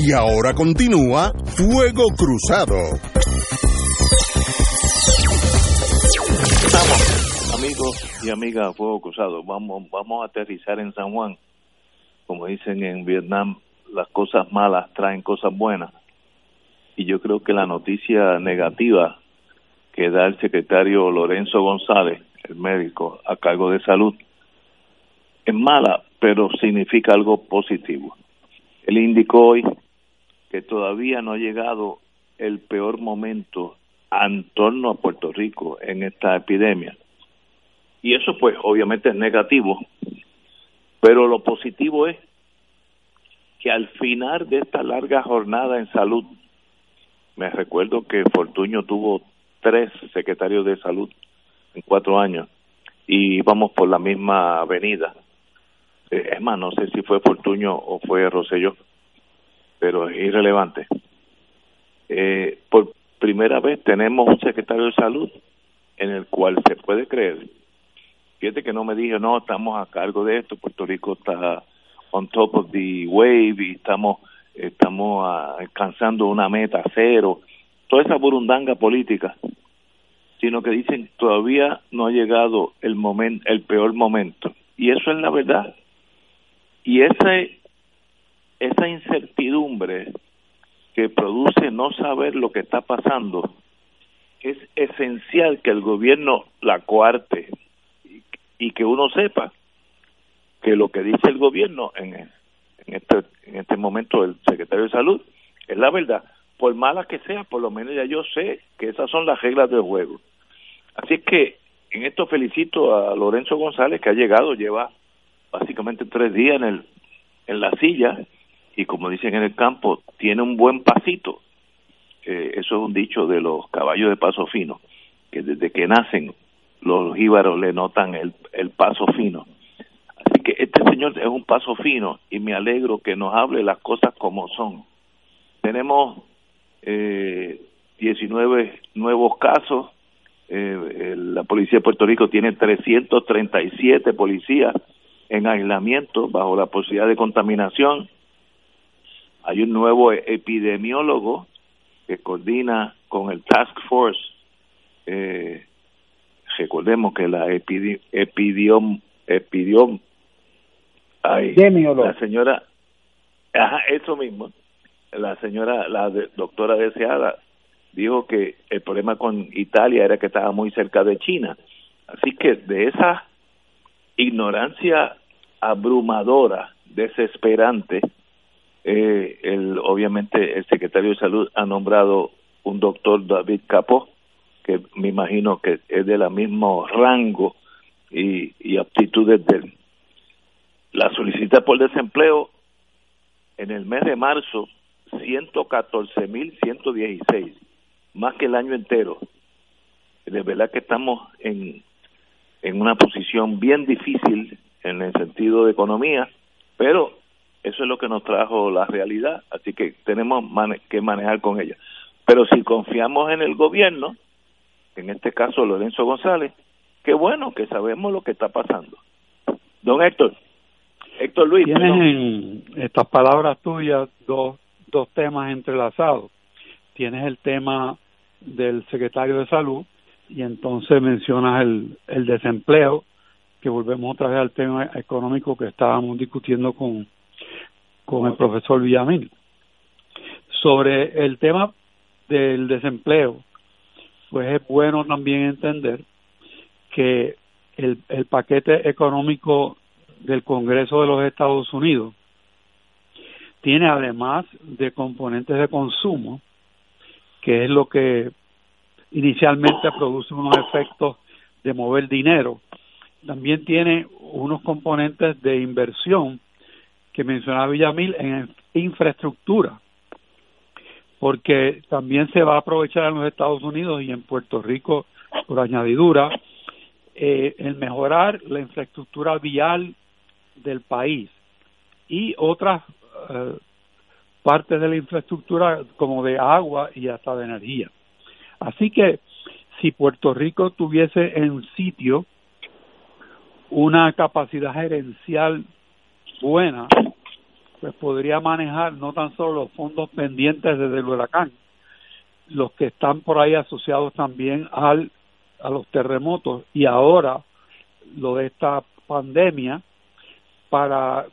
Y ahora continúa Fuego Cruzado. Estamos, amigos y amigas Fuego Cruzado. Vamos, vamos a aterrizar en San Juan. Como dicen en Vietnam, las cosas malas traen cosas buenas. Y yo creo que la noticia negativa que da el secretario Lorenzo González, el médico a cargo de salud, es mala, pero significa algo positivo. Él indicó hoy que todavía no ha llegado el peor momento en torno a Puerto Rico en esta epidemia. Y eso pues obviamente es negativo, pero lo positivo es que al final de esta larga jornada en salud, me recuerdo que Fortuño tuvo tres secretarios de salud en cuatro años y íbamos por la misma avenida. Eh, es más, no sé si fue Fortuño o fue Rosselló pero es irrelevante. Eh, por primera vez tenemos un secretario de salud en el cual se puede creer. Fíjate que no me dije, no, estamos a cargo de esto, Puerto Rico está on top of the wave y estamos, estamos alcanzando una meta cero, toda esa burundanga política, sino que dicen todavía no ha llegado el momento, el peor momento. Y eso es la verdad. Y ese esa incertidumbre que produce no saber lo que está pasando, es esencial que el gobierno la coarte y, que uno sepa que lo que dice el gobierno en, en, este, en este momento el secretario de salud es la verdad. Por mala que sea, por lo menos ya yo sé que esas son las reglas del juego. Así es que en esto felicito a Lorenzo González que ha llegado, lleva básicamente tres días en el en la silla y como dicen en el campo, tiene un buen pasito. Eso es un dicho de los caballos de paso fino, que desde que nacen los jíbaros le notan el, el paso fino. Así que este señor es un paso fino y me alegro que nos hable las cosas como son. Tenemos eh, 19 nuevos casos. Eh, la policía de Puerto Rico tiene 337 policías en aislamiento bajo la posibilidad de contaminación hay un nuevo epidemiólogo que coordina con el Task Force. Eh, recordemos que la epidiom, epidiom, ay, la señora, ajá, eso mismo, la señora, la doctora deseada, dijo que el problema con Italia era que estaba muy cerca de China. Así que de esa ignorancia abrumadora, desesperante, eh, el, obviamente el secretario de salud ha nombrado un doctor David Capó, que me imagino que es de la mismo rango y, y aptitudes de él. La solicitud por desempleo en el mes de marzo, 114.116, más que el año entero. de verdad que estamos en, en una posición bien difícil en el sentido de economía, pero eso es lo que nos trajo la realidad, así que tenemos que manejar con ella. Pero si confiamos en el gobierno, en este caso Lorenzo González, qué bueno que sabemos lo que está pasando. Don Héctor, Héctor Luis. Tienes en estas palabras tuyas dos, dos temas entrelazados. Tienes el tema del secretario de salud y entonces mencionas el, el desempleo, que volvemos otra vez al tema económico que estábamos discutiendo con, con el profesor Villamil. Sobre el tema del desempleo, pues es bueno también entender que el, el paquete económico del Congreso de los Estados Unidos tiene además de componentes de consumo, que es lo que inicialmente produce unos efectos de mover dinero, también tiene unos componentes de inversión que mencionaba Villamil en infraestructura, porque también se va a aprovechar en los Estados Unidos y en Puerto Rico por añadidura eh, el mejorar la infraestructura vial del país y otras eh, partes de la infraestructura como de agua y hasta de energía. Así que si Puerto Rico tuviese en sitio una capacidad gerencial buena, pues podría manejar no tan solo los fondos pendientes desde el huracán, los que están por ahí asociados también al, a los terremotos y ahora lo de esta pandemia, para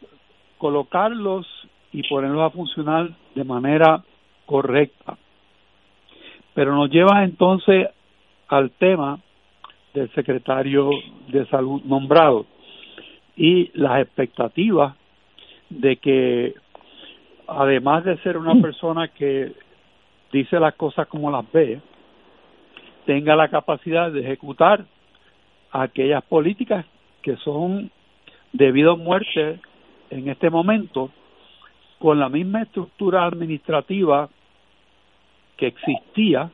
colocarlos y ponerlos a funcionar de manera correcta. Pero nos lleva entonces al tema del secretario de salud nombrado y las expectativas de que además de ser una persona que dice las cosas como las ve, tenga la capacidad de ejecutar aquellas políticas que son debido a muerte en este momento con la misma estructura administrativa que existía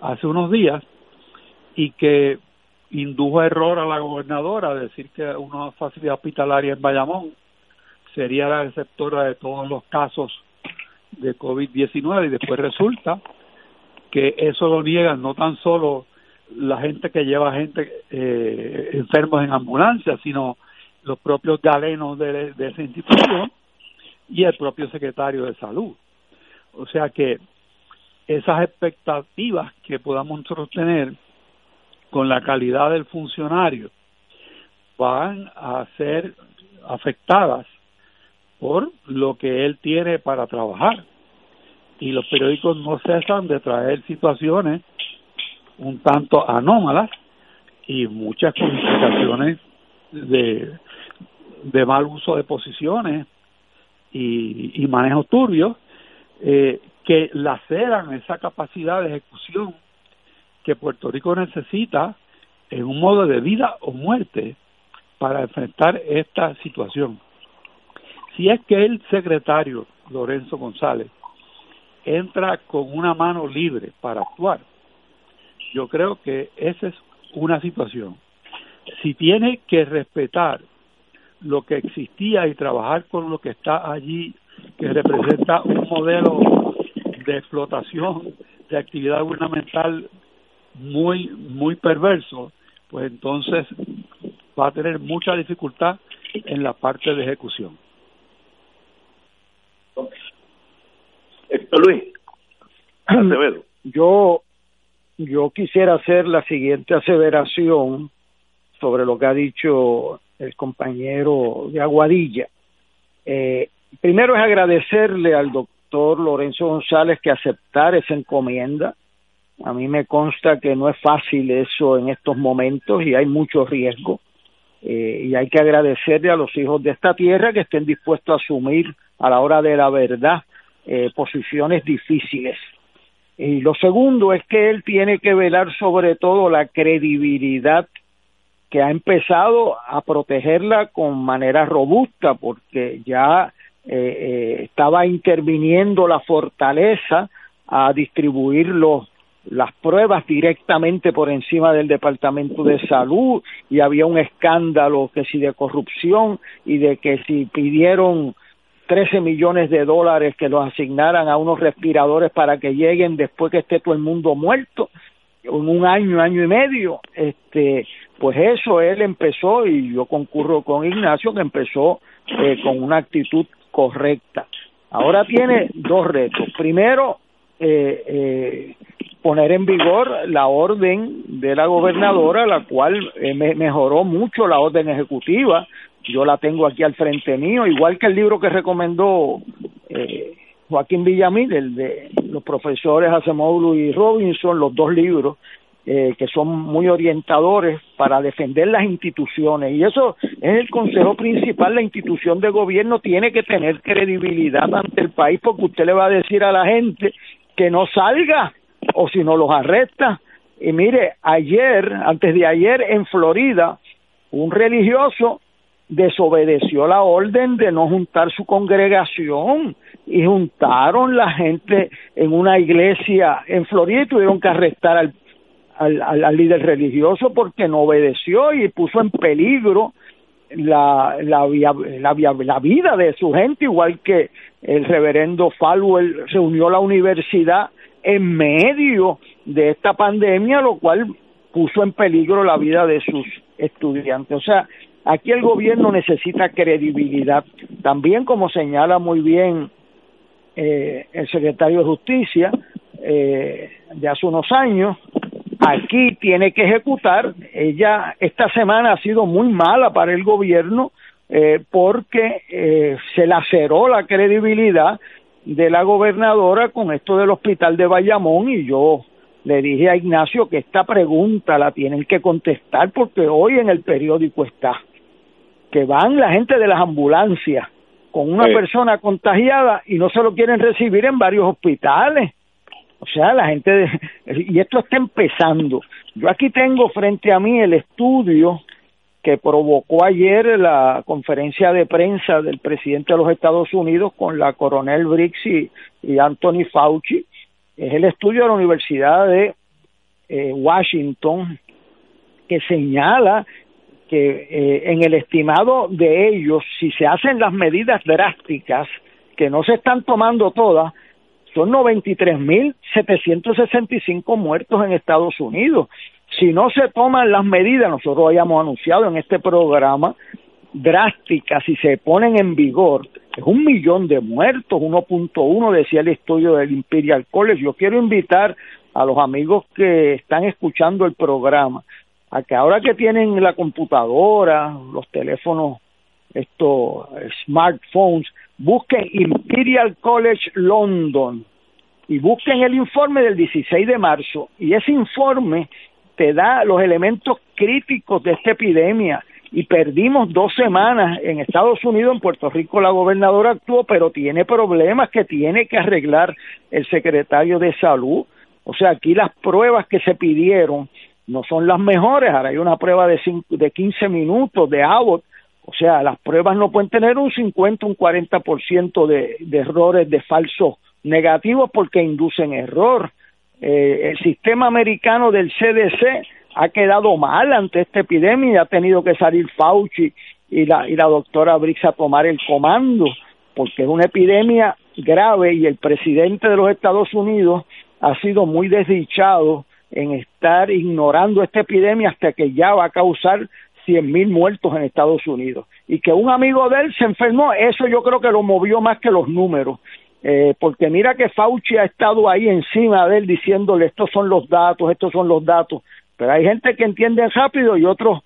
hace unos días y que indujo error a la gobernadora decir que una facilidad hospitalaria en Bayamón sería la receptora de todos los casos de COVID-19 y después resulta que eso lo niegan no tan solo la gente que lleva gente eh, enfermos en ambulancia, sino los propios galenos de, de esa institución y el propio secretario de salud. O sea que esas expectativas que podamos nosotros tener con la calidad del funcionario van a ser afectadas por lo que él tiene para trabajar. Y los periódicos no cesan de traer situaciones un tanto anómalas y muchas complicaciones de, de mal uso de posiciones y, y manejos turbios eh, que laceran esa capacidad de ejecución que Puerto Rico necesita en un modo de vida o muerte para enfrentar esta situación. Si es que el secretario Lorenzo González entra con una mano libre para actuar, yo creo que esa es una situación. Si tiene que respetar lo que existía y trabajar con lo que está allí, que representa un modelo de explotación de actividad gubernamental muy, muy perverso, pues entonces va a tener mucha dificultad en la parte de ejecución. Luis, Yo, yo quisiera hacer la siguiente aseveración sobre lo que ha dicho el compañero de Aguadilla. Eh, primero es agradecerle al doctor Lorenzo González que aceptar esa encomienda. A mí me consta que no es fácil eso en estos momentos y hay mucho riesgo. Eh, y hay que agradecerle a los hijos de esta tierra que estén dispuestos a asumir a la hora de la verdad eh, posiciones difíciles. Y lo segundo es que él tiene que velar sobre todo la credibilidad que ha empezado a protegerla con manera robusta porque ya eh, eh, estaba interviniendo la fortaleza a distribuir los las pruebas directamente por encima del Departamento de Salud y había un escándalo que si de corrupción y de que si pidieron 13 millones de dólares que los asignaran a unos respiradores para que lleguen después que esté todo el mundo muerto en un año, año y medio, este, pues eso él empezó y yo concurro con Ignacio que empezó eh, con una actitud correcta. Ahora tiene dos retos. Primero, eh, eh, poner en vigor la orden de la gobernadora, la cual eh, mejoró mucho la orden ejecutiva. Yo la tengo aquí al frente mío, igual que el libro que recomendó eh, Joaquín Villamil, el de los profesores Acemoglu y Robinson, los dos libros, eh, que son muy orientadores para defender las instituciones. Y eso es el consejo principal. La institución de gobierno tiene que tener credibilidad ante el país porque usted le va a decir a la gente que no salga o si no los arresta. Y mire, ayer, antes de ayer, en Florida, un religioso desobedeció la orden de no juntar su congregación y juntaron la gente en una iglesia en Florida y tuvieron que arrestar al, al, al líder religioso porque no obedeció y puso en peligro la, la, vida de su gente, igual que el reverendo Falwell reunió la universidad en medio de esta pandemia, lo cual puso en peligro la vida de sus estudiantes. O sea, aquí el gobierno necesita credibilidad. También, como señala muy bien eh, el secretario de Justicia eh, de hace unos años, aquí tiene que ejecutar. Ella esta semana ha sido muy mala para el gobierno eh, porque eh, se laceró la credibilidad de la gobernadora con esto del hospital de Bayamón y yo le dije a Ignacio que esta pregunta la tienen que contestar porque hoy en el periódico está que van la gente de las ambulancias con una persona contagiada y no se lo quieren recibir en varios hospitales. O sea, la gente, y esto está empezando. Yo aquí tengo frente a mí el estudio que provocó ayer la conferencia de prensa del presidente de los Estados Unidos con la coronel Briggs y, Anthony Fauci. Es el estudio de la Universidad de eh, Washington que señala que eh, en el estimado de ellos, si se hacen las medidas drásticas, que no se están tomando todas, son 93.765 muertos en Estados Unidos si no se toman las medidas, nosotros hayamos anunciado en este programa, drásticas, si se ponen en vigor, es un millón de muertos, 1.1 decía el estudio del Imperial College. Yo quiero invitar a los amigos que están escuchando el programa a que ahora que tienen la computadora, los teléfonos, estos smartphones, busquen Imperial College London y busquen el informe del 16 de marzo y ese informe te da los elementos críticos de esta epidemia y perdimos dos semanas en Estados Unidos, en Puerto Rico la gobernadora actuó, pero tiene problemas que tiene que arreglar el secretario de salud. O sea, aquí las pruebas que se pidieron no son las mejores. Ahora hay una prueba de, de 15 minutos de Abbott. O sea, las pruebas no pueden tener un 50, un 40% de, de errores de falsos negativos porque inducen error. Eh, el sistema americano del CDC ha quedado mal ante esta epidemia y ha tenido que salir Fauci y la, y la doctora Briggs a tomar el comando, porque es una epidemia grave y el presidente de los Estados Unidos ha sido muy desdichado en estar ignorando esta epidemia hasta que ya va a causar cien mil muertos en Estados Unidos. Y que un amigo de él se enfermó, eso yo creo que lo movió más que los números. Eh, porque mira que Fauci ha estado ahí encima de él diciéndole estos son los datos, estos son los datos, pero hay gente que entiende rápido y otros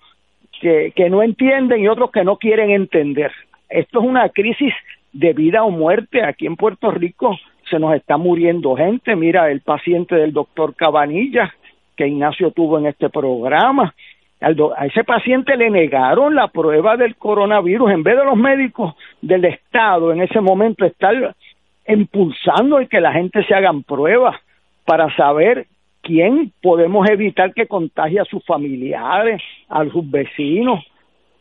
que, que no entienden y otros que no quieren entender. Esto es una crisis de vida o muerte. Aquí en Puerto Rico se nos está muriendo gente. Mira el paciente del doctor Cabanilla que Ignacio tuvo en este programa. A ese paciente le negaron la prueba del coronavirus en vez de los médicos del Estado en ese momento estar impulsando y que la gente se hagan pruebas para saber quién podemos evitar que contagie a sus familiares, a sus vecinos,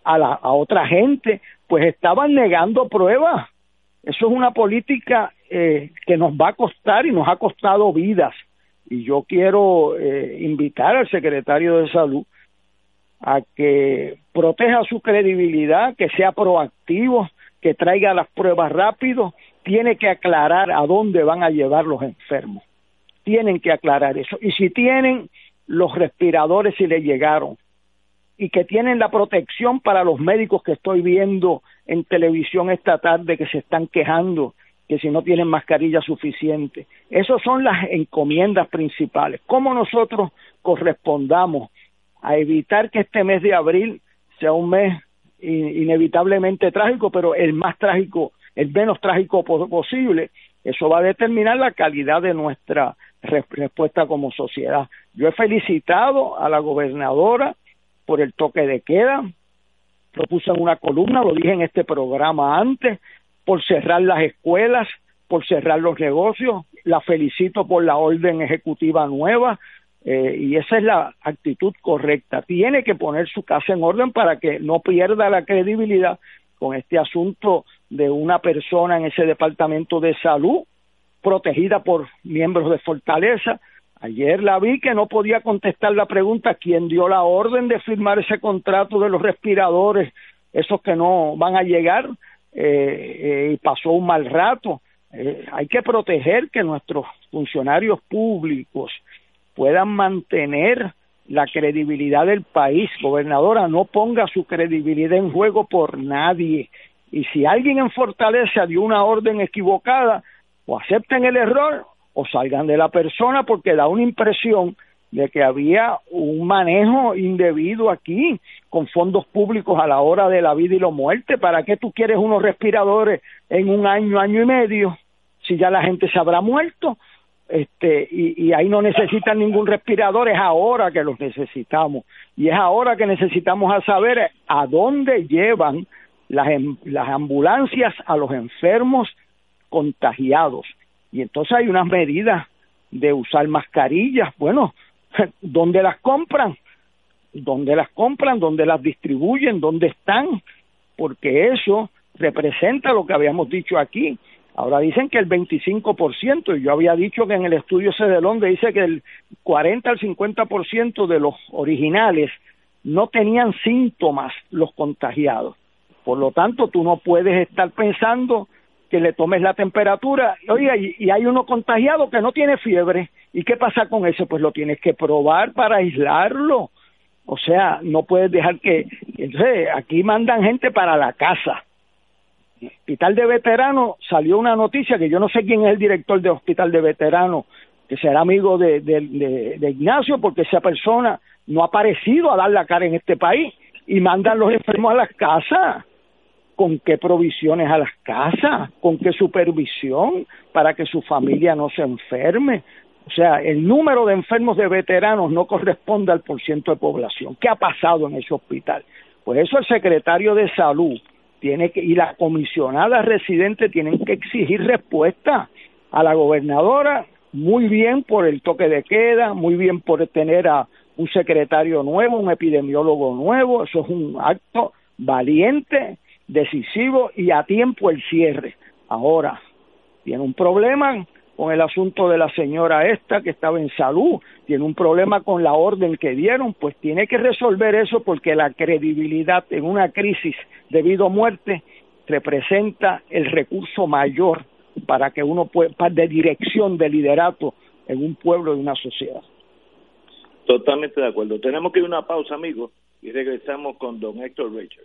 a, la, a otra gente, pues estaban negando pruebas. Eso es una política eh, que nos va a costar y nos ha costado vidas. Y yo quiero eh, invitar al secretario de Salud a que proteja su credibilidad, que sea proactivo, que traiga las pruebas rápido, tiene que aclarar a dónde van a llevar los enfermos. Tienen que aclarar eso. Y si tienen los respiradores, si le llegaron, y que tienen la protección para los médicos que estoy viendo en televisión esta tarde que se están quejando que si no tienen mascarilla suficiente. Esas son las encomiendas principales. ¿Cómo nosotros correspondamos a evitar que este mes de abril sea un mes inevitablemente trágico, pero el más trágico, el menos trágico posible? Eso va a determinar la calidad de nuestra respuesta como sociedad. Yo he felicitado a la gobernadora por el toque de queda, lo puse en una columna, lo dije en este programa antes, por cerrar las escuelas, por cerrar los negocios, la felicito por la orden ejecutiva nueva eh, y esa es la actitud correcta. Tiene que poner su casa en orden para que no pierda la credibilidad con este asunto de una persona en ese departamento de salud protegida por miembros de Fortaleza. Ayer la vi que no podía contestar la pregunta quién dio la orden de firmar ese contrato de los respiradores, esos que no van a llegar, eh, eh, y pasó un mal rato. Eh, hay que proteger que nuestros funcionarios públicos puedan mantener la credibilidad del país. Gobernadora, no ponga su credibilidad en juego por nadie. Y si alguien en Fortaleza dio una orden equivocada, o acepten el error o salgan de la persona porque da una impresión de que había un manejo indebido aquí con fondos públicos a la hora de la vida y la muerte. ¿Para qué tú quieres unos respiradores en un año, año y medio, si ya la gente se habrá muerto? Este, y, ahí no necesitan ningún respirador, es ahora que los necesitamos. Y es ahora que necesitamos saber a dónde llevan las, em, las ambulancias a los enfermos contagiados. Y entonces hay unas medidas de usar mascarillas. Bueno, ¿dónde las compran? ¿Dónde las compran? ¿Dónde las distribuyen? ¿Dónde están? Porque eso representa lo que habíamos dicho aquí. Ahora dicen que el 25%, y yo había dicho que en el estudio donde dice que el 40 al 50% de los originales no tenían síntomas los contagiados. Por lo tanto, tú no puedes estar pensando que le tomes la temperatura, oiga, y, hay uno contagiado que no tiene fiebre, ¿y qué pasa con eso? Pues lo tienes que probar para aislarlo. O sea, no puedes dejar que... Entonces, aquí mandan gente para la casa. Hospital de Veteranos salió una noticia que yo no sé quién es el director de Hospital de Veteranos, que será amigo de, de Ignacio, porque esa persona no ha aparecido a dar la cara en este país y mandan los enfermos a las casas con qué provisiones a las casas, con qué supervisión para que su familia no se enferme. O sea, el número de enfermos de veteranos no corresponde al porciento de población. ¿Qué ha pasado en ese hospital? Pues eso el secretario de salud tiene que, y la comisionada residente tienen que exigir respuesta a la gobernadora, muy bien por el toque de queda, muy bien por tener a un secretario nuevo, un epidemiólogo nuevo, eso es un acto valiente decisivo y a tiempo el cierre. Ahora, tiene un problema con el asunto de la señora esta que estaba en salud, tiene un problema con la orden que dieron, pues tiene que resolver eso porque la credibilidad en una crisis debido a muerte representa el recurso mayor para que uno pueda, de dirección, de liderato en un pueblo y una sociedad. Totalmente de acuerdo. Tenemos que ir a una pausa, amigos, y regresamos con don Héctor Richard.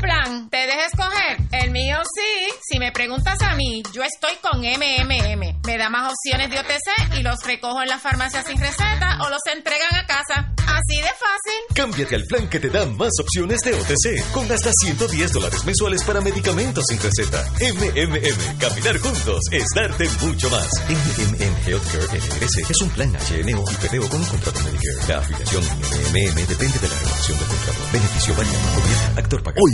plan, te deja escoger. El mío sí. Si me preguntas a mí, yo estoy con MMM. Me da más opciones de OTC y los recojo en la farmacia sin receta o los entregan a casa. Así de fácil. Cámbiate al plan que te da más opciones de OTC con hasta 110 dólares mensuales para medicamentos sin receta. MMM. Caminar juntos es darte mucho más. MMM Healthcare NRS es un plan HMO y PPO con un contrato Medicare. La afiliación MMM depende de la renovación del contrato. Beneficio variable. Actor pagado.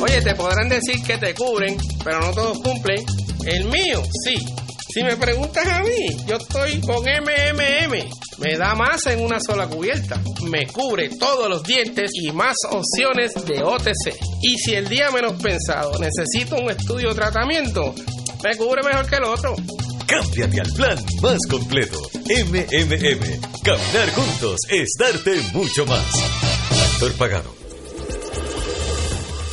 Oye, te podrán decir que te cubren, pero no todos cumplen. El mío, sí. Si me preguntas a mí, yo estoy con MMM. Me da más en una sola cubierta. Me cubre todos los dientes y más opciones de OTC. Y si el día menos pensado necesito un estudio o tratamiento, me cubre mejor que el otro. Cámbiate al plan más completo. MMM. Caminar juntos es darte mucho más. Actor pagado.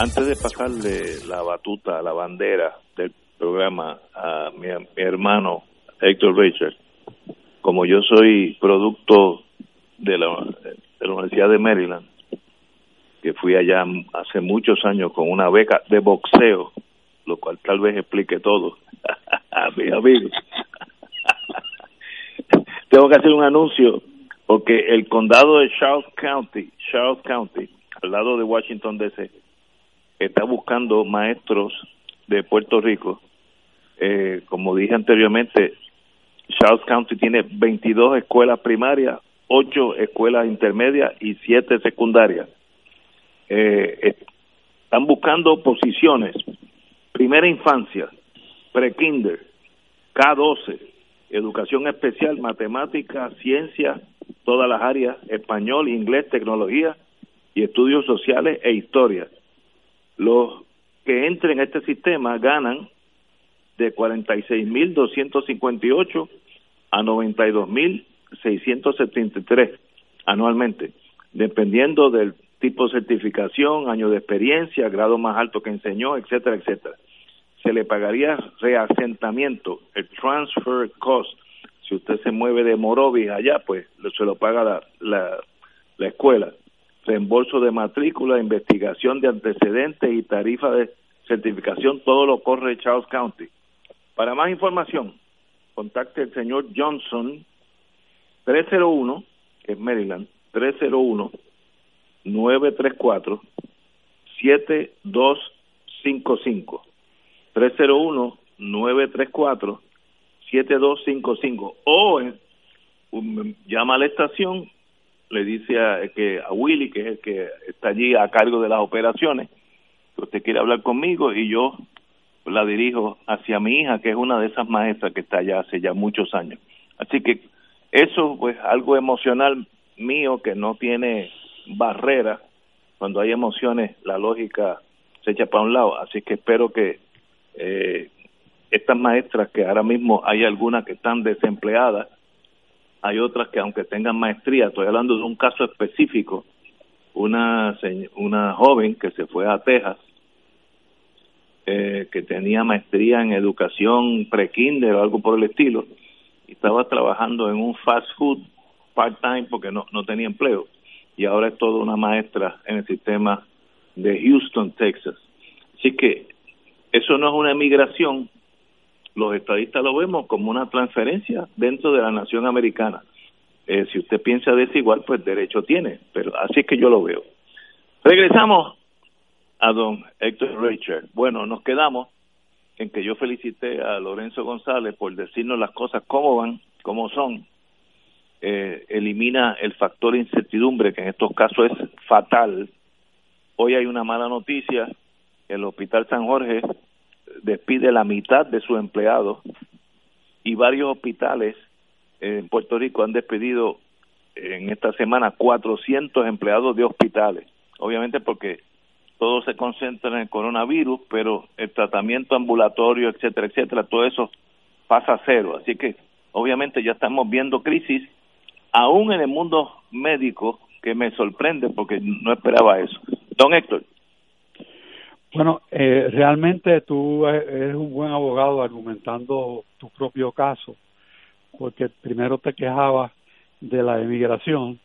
Antes de pasarle la batuta, la bandera del programa a mi, hermano Héctor Richard, como yo soy producto de la, de la Universidad de Maryland, que fui allá hace muchos años con una beca de boxeo, lo cual tal vez explique todo, a mis amigos. Tengo que hacer un anuncio porque el condado de Charles County, Charles County, al lado de Washington DC, está buscando maestros de Puerto Rico. Eh, como dije anteriormente, Charles County tiene 22 escuelas primarias, 8 escuelas intermedias y 7 secundarias. Eh, están buscando posiciones, primera infancia, pre-kinder, K12, educación especial, matemáticas, ciencia todas las áreas, español, inglés, tecnología y estudios sociales e historia. Los que entren a este sistema ganan de 46.258 a 92.673 anualmente, dependiendo del tipo de certificación, año de experiencia, grado más alto que enseñó, etcétera, etcétera. Se le pagaría reasentamiento, el transfer cost. Si usted se mueve de Morovis allá, pues se lo paga la, la, la escuela. Reembolso de matrícula, investigación de antecedentes y tarifa de certificación, todo lo corre Charles County. Para más información, contacte al señor Johnson 301, que es Maryland, 301 934 7255 301 934 7255 o um, llama a la estación le dice a, que a Willy que es el que está allí a cargo de las operaciones que usted quiere hablar conmigo y yo la dirijo hacia mi hija que es una de esas maestras que está allá hace ya muchos años así que eso pues algo emocional mío que no tiene barrera. Cuando hay emociones, la lógica se echa para un lado. Así que espero que eh, estas maestras, que ahora mismo hay algunas que están desempleadas, hay otras que aunque tengan maestría, estoy hablando de un caso específico, una, una joven que se fue a Texas, eh, que tenía maestría en educación pre-kinder o algo por el estilo, y estaba trabajando en un fast food part-time porque no, no tenía empleo y ahora es toda una maestra en el sistema de Houston, Texas. Así que eso no es una emigración, los estadistas lo vemos como una transferencia dentro de la nación americana. Eh, si usted piensa desigual, pues derecho tiene, pero así es que yo lo veo. Regresamos a don Héctor Richard. Bueno, nos quedamos en que yo felicité a Lorenzo González por decirnos las cosas cómo van, cómo son, eh, elimina el factor incertidumbre, que en estos casos es fatal. Hoy hay una mala noticia, el Hospital San Jorge despide la mitad de sus empleados y varios hospitales en Puerto Rico han despedido en esta semana 400 empleados de hospitales. Obviamente porque todo se concentra en el coronavirus, pero el tratamiento ambulatorio, etcétera, etcétera, todo eso pasa a cero. Así que obviamente ya estamos viendo crisis aún en el mundo médico, que me sorprende porque no esperaba eso. Don Héctor. Bueno, eh, realmente tú eres un buen abogado argumentando tu propio caso, porque primero te quejabas de la emigración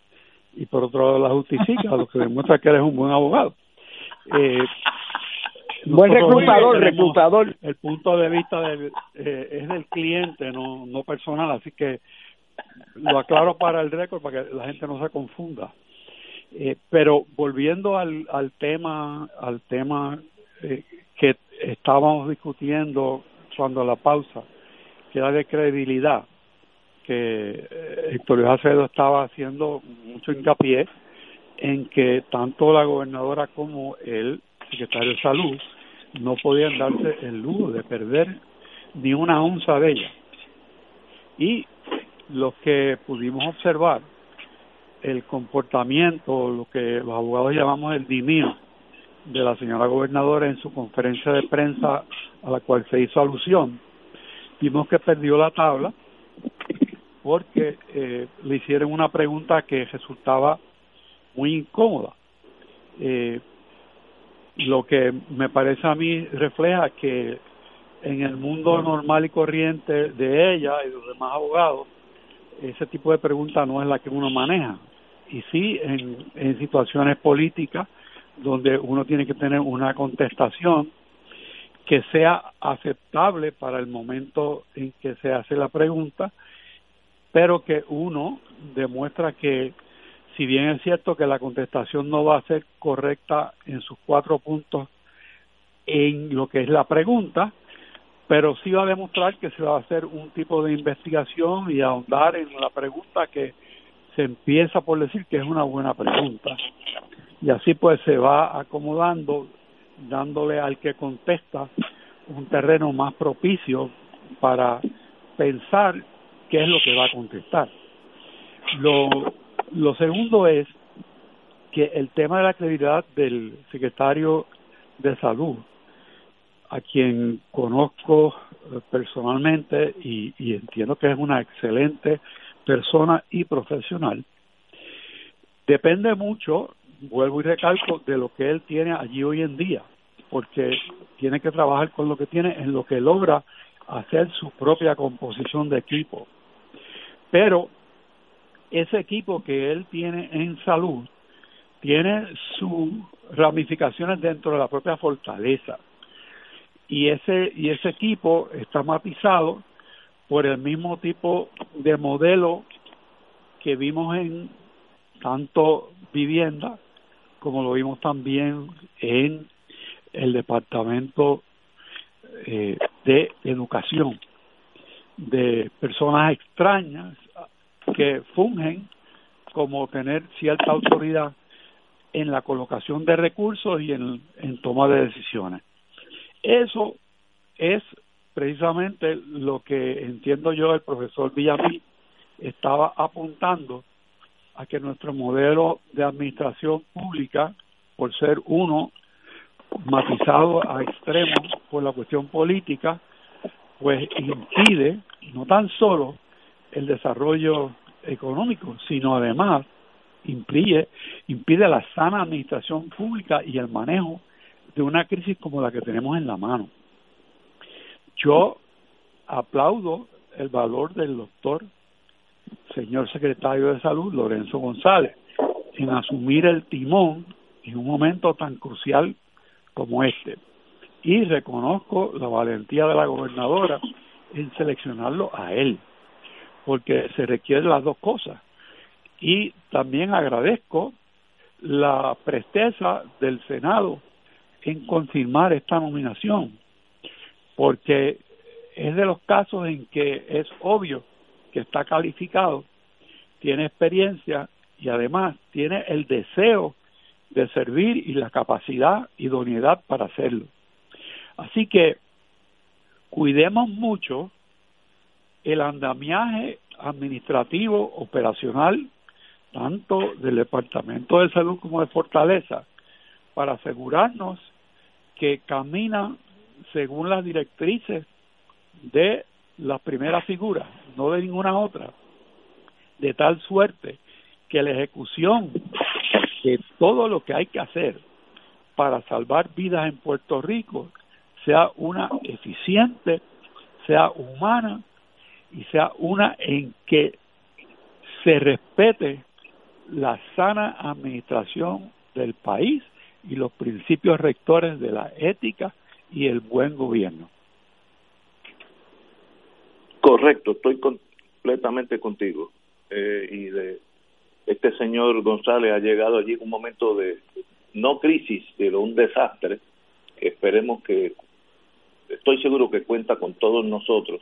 y por otro lado la justifica, lo que demuestra que eres un buen abogado. Eh, buen reclutador, reclutador. El punto de vista del, eh, es del cliente, no, no personal, así que lo aclaro para el récord para que la gente no se confunda. Eh, pero volviendo al, al tema, al tema eh, que estábamos discutiendo cuando la pausa, que era de credibilidad, que eh, Héctor Luis estaba haciendo mucho hincapié en que tanto la gobernadora como el secretario de salud no podían darse el lujo de perder ni una onza de ella. Y lo que pudimos observar, el comportamiento, lo que los abogados llamamos el dimio de la señora gobernadora en su conferencia de prensa a la cual se hizo alusión, vimos que perdió la tabla porque eh, le hicieron una pregunta que resultaba muy incómoda. Eh, lo que me parece a mí refleja que en el mundo normal y corriente de ella y de los demás abogados, ese tipo de pregunta no es la que uno maneja. Y sí, en, en situaciones políticas donde uno tiene que tener una contestación que sea aceptable para el momento en que se hace la pregunta, pero que uno demuestra que si bien es cierto que la contestación no va a ser correcta en sus cuatro puntos en lo que es la pregunta, pero sí va a demostrar que se va a hacer un tipo de investigación y ahondar en la pregunta que se empieza por decir que es una buena pregunta. Y así pues se va acomodando, dándole al que contesta un terreno más propicio para pensar qué es lo que va a contestar. Lo, Lo segundo es que el tema de la credibilidad del secretario de salud, a quien conozco eh, personalmente y, y entiendo que es una excelente persona y profesional, depende mucho, vuelvo y recalco, de lo que él tiene allí hoy en día, porque tiene que trabajar con lo que tiene en lo que logra hacer su propia composición de equipo. Pero ese equipo que él tiene en salud tiene sus ramificaciones dentro de la propia fortaleza y ese y ese equipo está matizado por el mismo tipo de modelo que vimos en tanto vivienda como lo vimos también en el departamento eh, de educación de personas extrañas que fungen como tener cierta autoridad en la colocación de recursos y en, en toma de decisiones. Eso es precisamente lo que entiendo yo el profesor Villamil estaba apuntando a que nuestro modelo de administración pública, por ser uno matizado a extremos por la cuestión política, pues impide no tan solo el desarrollo económico, sino además impide, impide la sana administración pública y el manejo de una crisis como la que tenemos en la mano. Yo aplaudo el valor del doctor, señor secretario de Salud, Lorenzo González, en asumir el timón en un momento tan crucial como este. Y reconozco la valentía de la gobernadora en seleccionarlo a él, porque se requieren las dos cosas. Y también agradezco la presteza del Senado en confirmar esta nominación, porque es de los casos en que es obvio que está calificado, tiene experiencia y además tiene el deseo de servir y la capacidad, idoneidad para hacerlo. Así que cuidemos mucho el andamiaje administrativo, operacional, tanto del Departamento de Salud como de Fortaleza, para asegurarnos que camina según las directrices de la primera figura, no de ninguna otra, de tal suerte que la ejecución de todo lo que hay que hacer para salvar vidas en Puerto Rico sea una eficiente, sea humana y sea una en que se respete la sana administración del país y los principios rectores de la ética y el buen gobierno. Correcto, estoy completamente contigo. Eh, y de este señor González ha llegado allí en un momento de no crisis, sino un desastre. esperemos que, estoy seguro que cuenta con todos nosotros,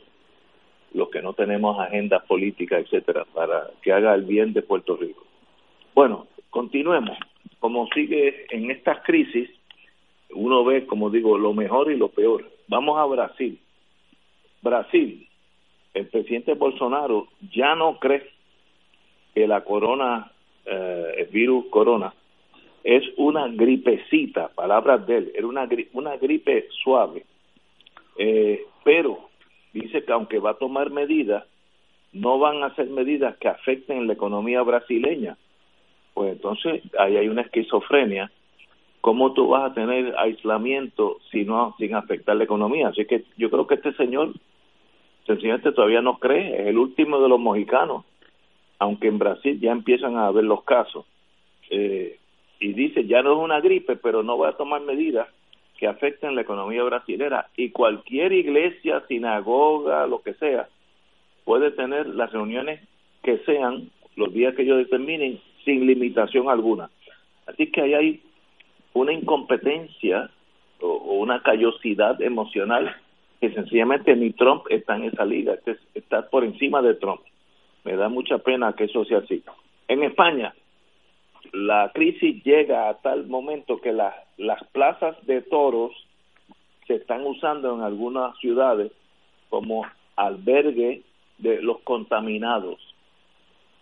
los que no tenemos agendas políticas, etcétera, para que haga el bien de Puerto Rico. Bueno, continuemos. Como sigue en estas crisis, uno ve, como digo, lo mejor y lo peor. Vamos a Brasil. Brasil, el presidente Bolsonaro ya no cree que la corona, eh, el virus corona, es una gripecita, palabras de él, era una, una gripe suave. Eh, pero dice que aunque va a tomar medidas, no van a ser medidas que afecten la economía brasileña. Pues entonces ahí hay una esquizofrenia. ¿Cómo tú vas a tener aislamiento si no, sin afectar la economía? Así que yo creo que este señor sencillamente todavía no cree, es el último de los mojicanos, aunque en Brasil ya empiezan a haber los casos. Eh, y dice, ya no es una gripe, pero no va a tomar medidas que afecten la economía brasilera y cualquier iglesia, sinagoga, lo que sea, puede tener las reuniones que sean los días que ellos determinen sin limitación alguna. Así que ahí hay una incompetencia o, una callosidad emocional que sencillamente ni Trump está en esa liga, este está por encima de Trump. Me da mucha pena que eso sea así. En España, la crisis llega a tal momento que las plazas de toros se están usando en algunas ciudades como albergue de los contaminados.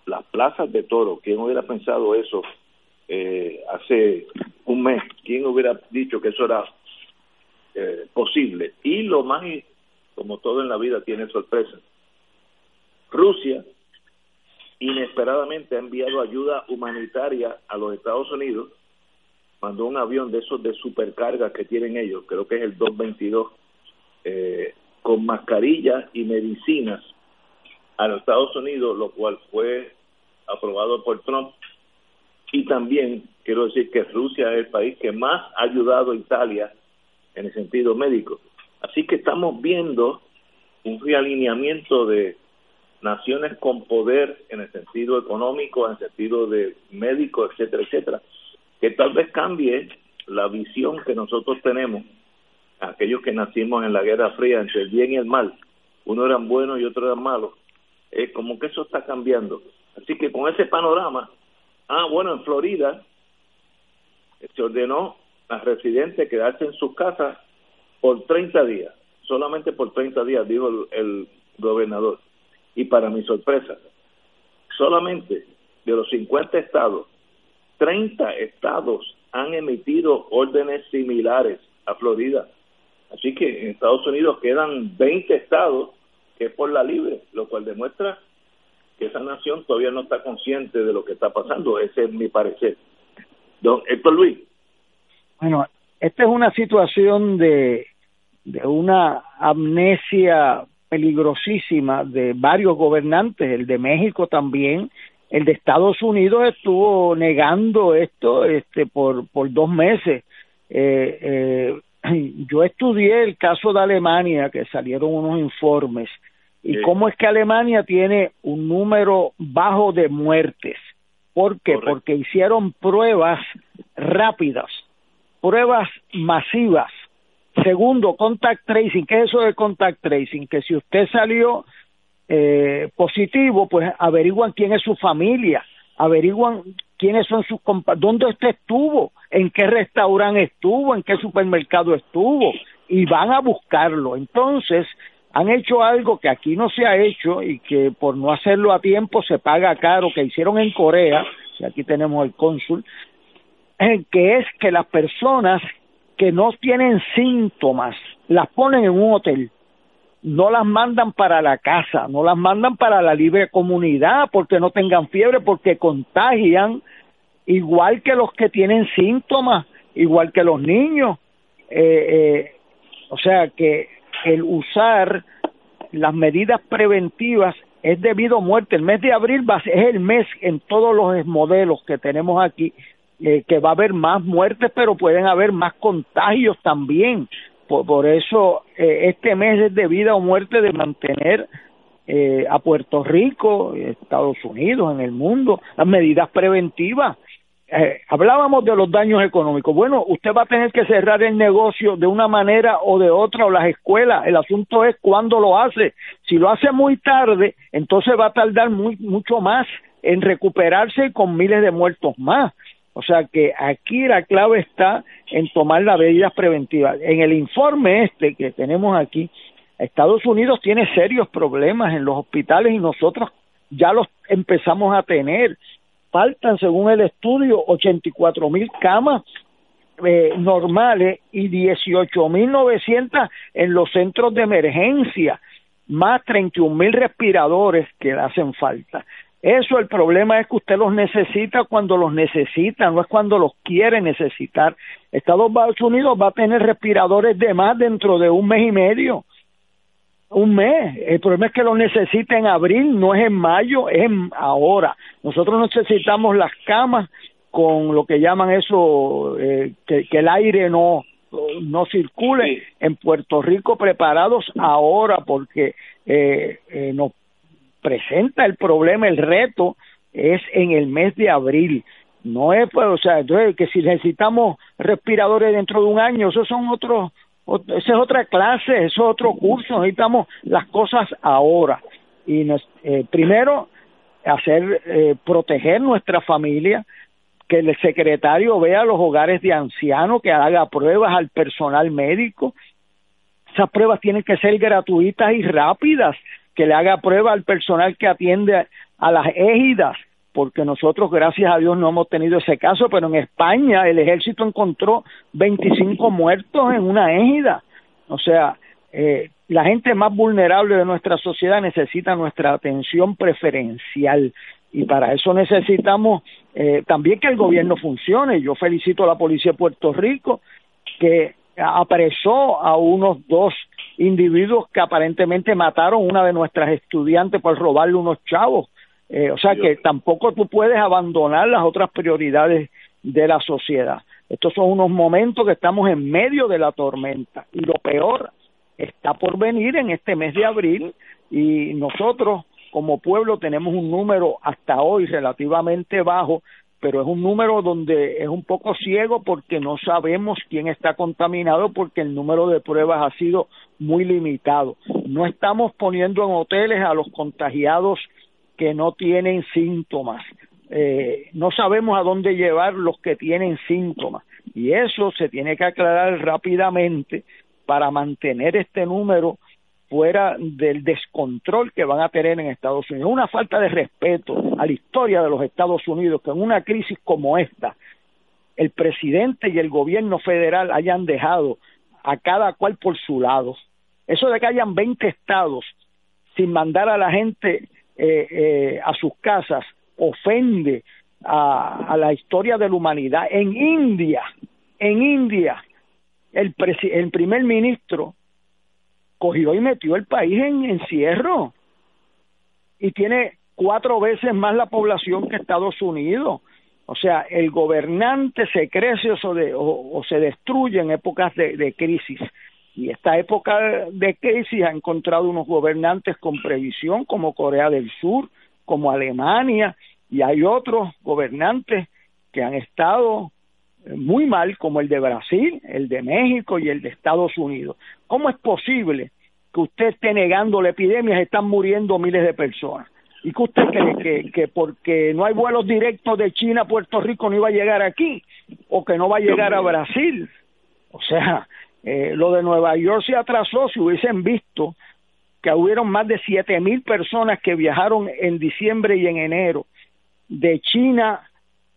las plazas de toro. ¿Quién hubiera pensado eso eh, hace un mes? ¿Quién hubiera dicho que eso era eh, posible? Y lo más, como todo en la vida, tiene sorpresa. Rusia inesperadamente ha enviado ayuda humanitaria a los Estados Unidos, mandó un avión de esos de supercarga que tienen ellos, creo que es el 222, eh, con mascarillas y medicinas a los Estados Unidos, lo cual fue aprobado por Trump. Y también quiero decir que Rusia es el país que más ha ayudado a Italia en el sentido médico. Así que estamos viendo un realineamiento de naciones con poder en el sentido económico, en el sentido de médico, etcétera, etcétera, que tal vez cambie la visión que nosotros tenemos, aquellos que nacimos en la Guerra Fría entre el bien y el mal, uno eran buenos y otros eran malos, es como que eso está cambiando. Así que con ese panorama, ah, bueno, en Florida se ordenó residentes quedarse en sus casas por 30 días, solamente por 30 días, dijo el gobernador y para mi sorpresa, solamente de los 50 estados, 30 estados han emitido órdenes similares a Florida. Así que en Estados Unidos quedan 20 estados que es por la libre, lo cual demuestra que esa nación todavía no está consciente de lo que está pasando. Ese es mi parecer. Don Héctor Luis. Bueno, esta es una situación de, de una amnesia peligrosísima de varios gobernantes, el de México también, el de Estados Unidos estuvo negando esto este por por dos meses. Eh, eh, yo estudié el caso de Alemania, que salieron unos informes, y cómo es que Alemania tiene un número bajo de muertes. ¿Por qué? Porque hicieron pruebas rápidas, pruebas masivas Segundo, contact tracing. ¿Qué es eso de contact tracing? Que si usted salió eh, positivo, pues averiguan quién es su familia, averiguan quiénes son sus compañeros, dónde usted estuvo, en qué restaurante estuvo, en qué supermercado estuvo, y van a buscarlo. Entonces, han hecho algo que aquí no se ha hecho y que por no hacerlo a tiempo se paga caro, que hicieron en Corea, y aquí tenemos el cónsul, que es que las personas que no tienen síntomas, las ponen en un hotel, no las mandan para la casa, no las mandan para la libre comunidad porque no tengan fiebre, porque contagian igual que los que tienen síntomas, igual que los niños. Eh, eh, o sea que el usar las medidas preventivas es debido a muerte. El mes de abril va, es el mes en todos los modelos que tenemos aquí eh, que va a haber más muertes, pero pueden haber más contagios también. Por, eso eh, este mes es de vida o muerte de mantener eh, a Puerto Rico, Estados Unidos, en el mundo, las medidas preventivas. hablábamos de los daños económicos. Bueno, usted va a tener que cerrar el negocio de una manera o de otra, o las escuelas. El asunto es cuándo lo hace. Si lo hace muy tarde, entonces va a tardar muy, mucho más en recuperarse con miles de muertos más. O sea que aquí la clave está en tomar las medidas preventivas. En el informe este que tenemos aquí, Estados Unidos tiene serios problemas en los hospitales y nosotros ya los empezamos a tener. Faltan, según el estudio, 84 mil camas eh, normales y 18 mil 900 en los centros de emergencia, más 31 mil respiradores que hacen falta. Eso el problema es que usted los necesita cuando los necesita, no es cuando los quiere necesitar. Estados Unidos va a tener respiradores de más dentro de un mes y medio. Un mes. El problema es que los necesita en abril, no es en mayo, es ahora. Nosotros necesitamos las camas con lo que llaman eso, eh, que, el aire no, no circule en Puerto Rico preparados ahora porque eh, eh, nos presenta el problema, el reto, es en el mes de abril. No es, pues, o sea, que si necesitamos respiradores dentro de un año, esos son otros, esa es otra clase, eso es otro curso, necesitamos las cosas ahora. Y eh, primero, hacer, eh, proteger nuestra familia, que el secretario vea los hogares de ancianos, que haga pruebas al personal médico. Esas pruebas tienen que ser gratuitas y rápidas que le haga prueba al personal que atiende a las égidas, porque nosotros, gracias a Dios, no hemos tenido ese caso, pero en España el ejército encontró 25 muertos en una égida. O sea, eh, la gente más vulnerable de nuestra sociedad necesita nuestra atención preferencial y para eso necesitamos eh, también que el gobierno funcione. Yo felicito a la policía de Puerto Rico que apresó a unos dos individuos que aparentemente mataron una de nuestras estudiantes por robarle unos chavos. Eh, o sea que tampoco tú puedes abandonar las otras prioridades de la sociedad. Estos son unos momentos que estamos en medio de la tormenta y lo peor está por venir en este mes de abril y nosotros como pueblo tenemos un número hasta hoy relativamente bajo, pero es un número donde es un poco ciego porque no sabemos quién está contaminado porque el número de pruebas ha sido muy limitado. No estamos poniendo en hoteles a los contagiados que no tienen síntomas. Eh, no sabemos a dónde llevar los que tienen síntomas y eso se tiene que aclarar rápidamente para mantener este número fuera del descontrol que van a tener en Estados Unidos. Una falta de respeto a la historia de los Estados Unidos que en una crisis como esta el presidente y el gobierno federal hayan dejado a cada cual por su lado. Eso de que hayan 20 estados sin mandar a la gente eh, eh, a sus casas ofende a, a, la historia de la humanidad. En India, en India, el, el primer ministro cogió y metió el país en encierro y tiene cuatro veces más la población que Estados Unidos. O sea, el gobernante se crece o, se destruye en épocas de, de, crisis. Y esta época de crisis ha encontrado unos gobernantes con previsión, como Corea del Sur, como Alemania, y hay otros gobernantes que han estado muy mal, como el de Brasil, el de México y el de Estados Unidos. ¿Cómo es posible que usted esté negando la epidemia? Están muriendo miles de personas. ¿Y que usted cree que, que porque no hay vuelos directos de China a Puerto Rico no iba a llegar aquí? ¿O que no va a llegar a Brasil? O sea, eh, lo de Nueva York se atrasó si hubiesen visto que hubieron más de siete mil personas que viajaron en diciembre y en enero de China,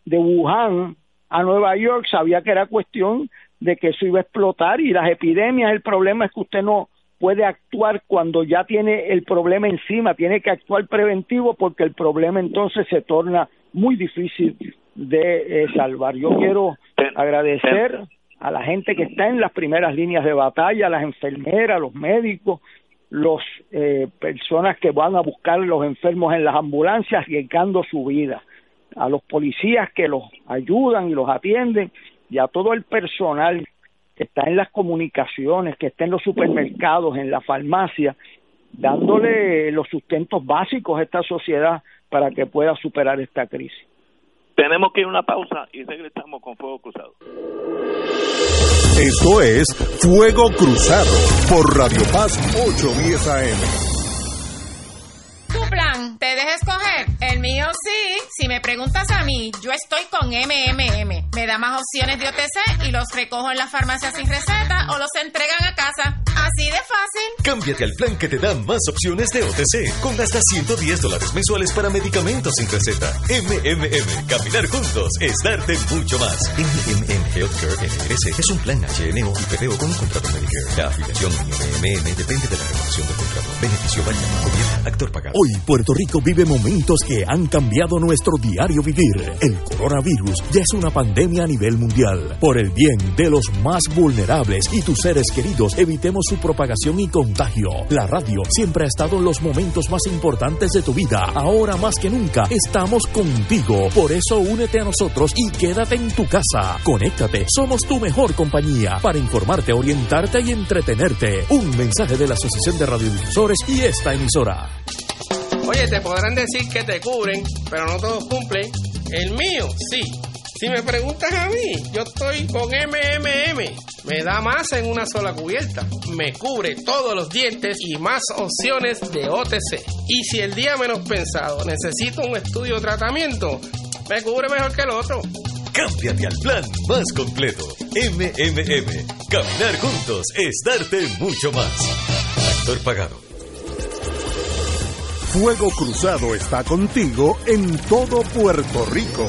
de Wuhan a Nueva York, sabía que era cuestión de que eso iba a explotar y las epidemias, el problema es que usted no puede actuar cuando ya tiene el problema encima, tiene que actuar preventivo porque el problema entonces se torna muy difícil de eh, salvar. Yo quiero agradecer a la gente que está en las primeras líneas de batalla, las enfermeras, los médicos, los eh, personas que van a buscar los enfermos en las ambulancias arriesgando su vida a los policías que los ayudan y los atienden y a todo el personal que está en las comunicaciones, que está en los supermercados, en la farmacia, dándole los sustentos básicos a esta sociedad para que pueda superar esta crisis. Tenemos que ir a una pausa y regresamos con Fuego Cruzado. Esto es Fuego Cruzado por Radio Paz 810 AM mío sí. Si me preguntas a mí, yo estoy con MMM. Me da más opciones de OTC y los recojo en la farmacia sin receta o los entregan a casa. Así de fácil. Cámbiate al plan que te da más opciones de OTC, con hasta 110 dólares mensuales para medicamentos sin receta. MMM, caminar juntos es darte mucho más. MMM Healthcare NRS es un plan HMO y PPO con un contrato Medicare. La afiliación MMM depende de la renovación del contrato. Beneficio variable. Gobierno, actor pagado. Hoy Puerto Rico vive momentos que han cambiado nuestro diario vivir. El coronavirus ya es una pandemia a nivel mundial. Por el bien de los más vulnerables y tus seres queridos, evitemos propagación y contagio. La radio siempre ha estado en los momentos más importantes de tu vida. Ahora más que nunca estamos contigo. Por eso únete a nosotros y quédate en tu casa. Conéctate, somos tu mejor compañía para informarte, orientarte y entretenerte. Un mensaje de la Asociación de Radiodifusores y esta emisora. Oye, te podrán decir que te cubren, pero no todos cumplen. El mío, sí. Si me preguntas a mí, yo estoy con MMM. Me da más en una sola cubierta. Me cubre todos los dientes y más opciones de OTC. Y si el día menos pensado necesito un estudio o tratamiento, me cubre mejor que el otro. Cámbiate al plan más completo. MMM. Caminar juntos es darte mucho más. Actor pagado. Fuego Cruzado está contigo en todo Puerto Rico.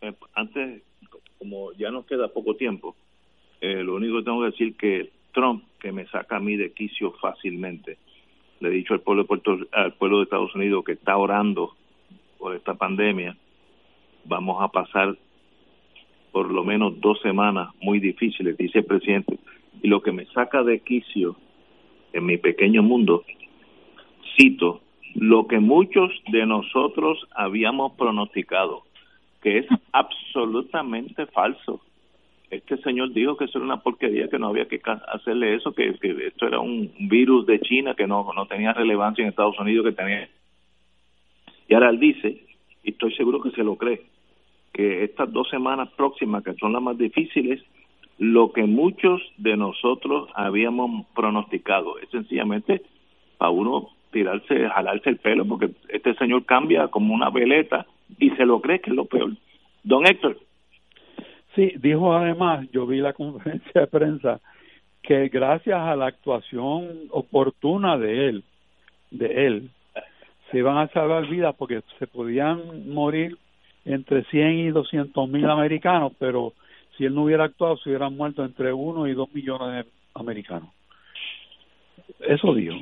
eh, antes, como ya nos queda poco tiempo, eh, lo único que tengo que decir que Trump, que me saca a mí de quicio fácilmente, le he dicho al pueblo de Puerto, al pueblo de Estados Unidos que está orando por esta pandemia, vamos a pasar por lo menos dos semanas muy difíciles, dice el presidente. Y lo que me saca de quicio en mi pequeño mundo, cito, lo que muchos de nosotros habíamos pronosticado, que es absolutamente falso. Este señor dijo que eso era una porquería, que no había que hacerle eso, que, esto era un virus de China que no, no tenía relevancia en Estados Unidos, que tenía... Y ahora él dice, y estoy seguro que se lo cree, que estas dos semanas próximas, que son las más difíciles, lo que muchos de nosotros habíamos pronosticado es sencillamente para uno tirarse, jalarse el pelo, porque este señor cambia como una veleta y se lo cree que es lo peor. Don Héctor. Sí, dijo además, yo vi la conferencia de prensa, que gracias a la actuación oportuna de él, de él, se iban a salvar vidas porque se podían morir entre 100 y 200 mil americanos, pero si él no hubiera actuado, se hubieran muerto entre 1 y 2 millones de americanos. Eso dijo.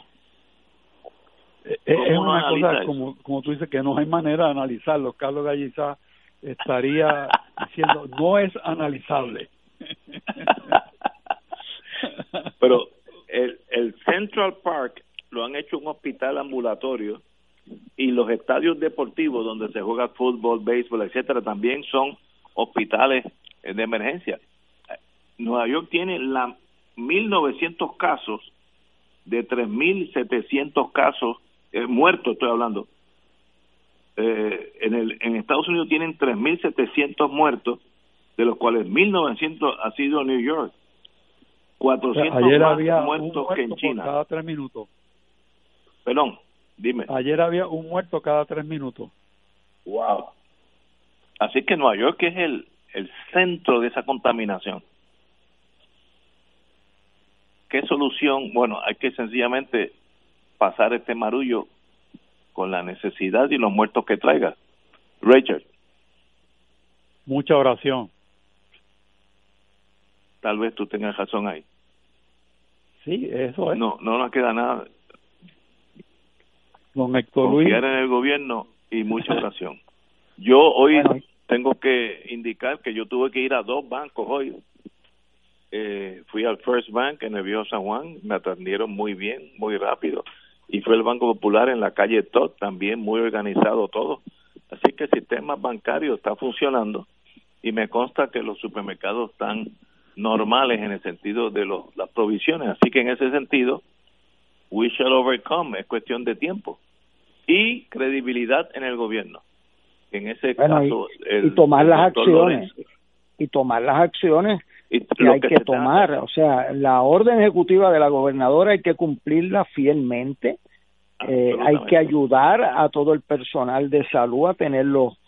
Eh, es una cosa, como, como tú dices, que no hay manera de analizarlo. Carlos Galliza estaría diciendo, no es analizable. Pero el, el Central Park lo han hecho un hospital ambulatorio y los estadios deportivos donde se juega fútbol, béisbol, etcétera, también son hospitales de emergencia. Nueva York tiene la 1900 casos de 3700 casos eh, muertos estoy hablando. Eh, en, el, en Estados Unidos tienen 3.700 muertos, de los cuales 1.900 ha sido New York. 400 Ayer más había muertos que en China. cada tres minutos. Perdón, dime. Ayer había un muerto cada tres minutos. Wow. Así que Nueva York es el, el centro de esa contaminación. ¿Qué solución? Bueno, hay que sencillamente pasar este marullo con la necesidad y los muertos que traiga. Richard. Mucha oración. Tal vez tú tengas razón ahí. Sí, eso es. No, no nos queda nada. Don Héctor Confiar en el gobierno y mucha oración. Yo hoy tengo que indicar que yo tuve que ir a dos bancos hoy eh, fui al First Bank en el Viejo San Juan, me atendieron muy bien, muy rápido, y fue el Banco Popular en la calle Todd, también muy organizado todo. Así que el sistema bancario está funcionando y me consta que los supermercados están normales en el sentido de los, las provisiones. Así que en ese sentido, we shall overcome, es cuestión de tiempo. Y credibilidad en el gobierno. En ese caso, y, tomar las acciones. Y tomar las acciones que hay que, tomar. O sea, la orden ejecutiva de la gobernadora hay que cumplirla fielmente. Eh, hay que ayudar a todo el personal de salud a tener los,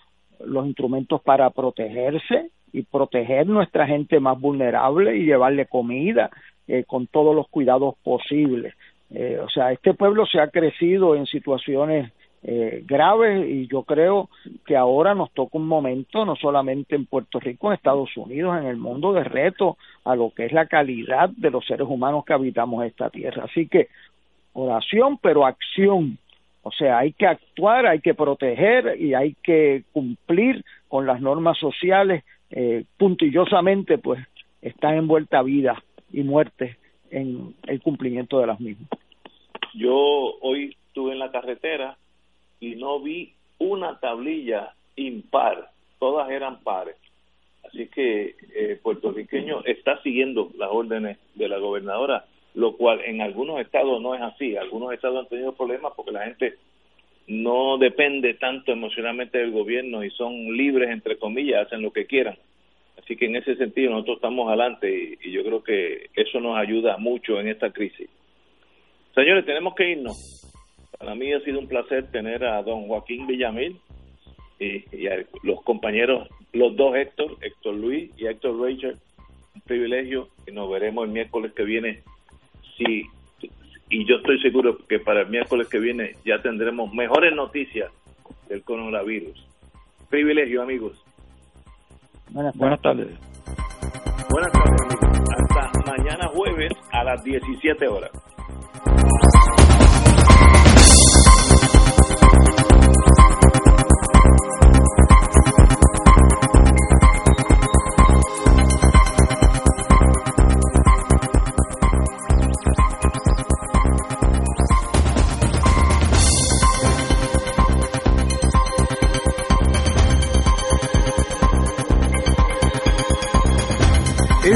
los instrumentos para protegerse y proteger nuestra gente más vulnerable y llevarle comida eh, con todos los cuidados posibles. Eh, o sea, este pueblo se ha crecido en situaciones eh, graves y yo creo que ahora nos toca un momento, no solamente en Puerto Rico, en Estados Unidos, en el mundo, de reto a lo que es la calidad de los seres humanos que habitamos esta tierra. Así que oración, pero acción. O sea, hay que actuar, hay que proteger y hay que cumplir con las normas sociales. Eh, puntillosamente, pues, están envueltas vida y muerte en el cumplimiento de las mismas. Yo hoy estuve en la carretera y no vi una tablilla impar, todas eran pares. Así que eh, puertorriqueño está siguiendo las órdenes de la gobernadora, lo cual en algunos estados no es así. Algunos estados han tenido problemas porque la gente no depende tanto emocionalmente del gobierno y son libres, entre comillas, hacen lo que quieran. Así que en ese sentido nosotros estamos adelante y, yo creo que eso nos ayuda mucho en esta crisis. Señores, tenemos que irnos. Para mí ha sido un placer tener a don Joaquín Villamil y, a los compañeros, los dos Héctor, Héctor Luis y Héctor Rachel. Un privilegio y nos veremos el miércoles que viene. Sí, y yo estoy seguro que para el miércoles que viene ya tendremos mejores noticias del coronavirus. Privilegio, amigos. Buenas, buenas tardes. Buenas tardes, amigos. Hasta mañana jueves a las 17 horas.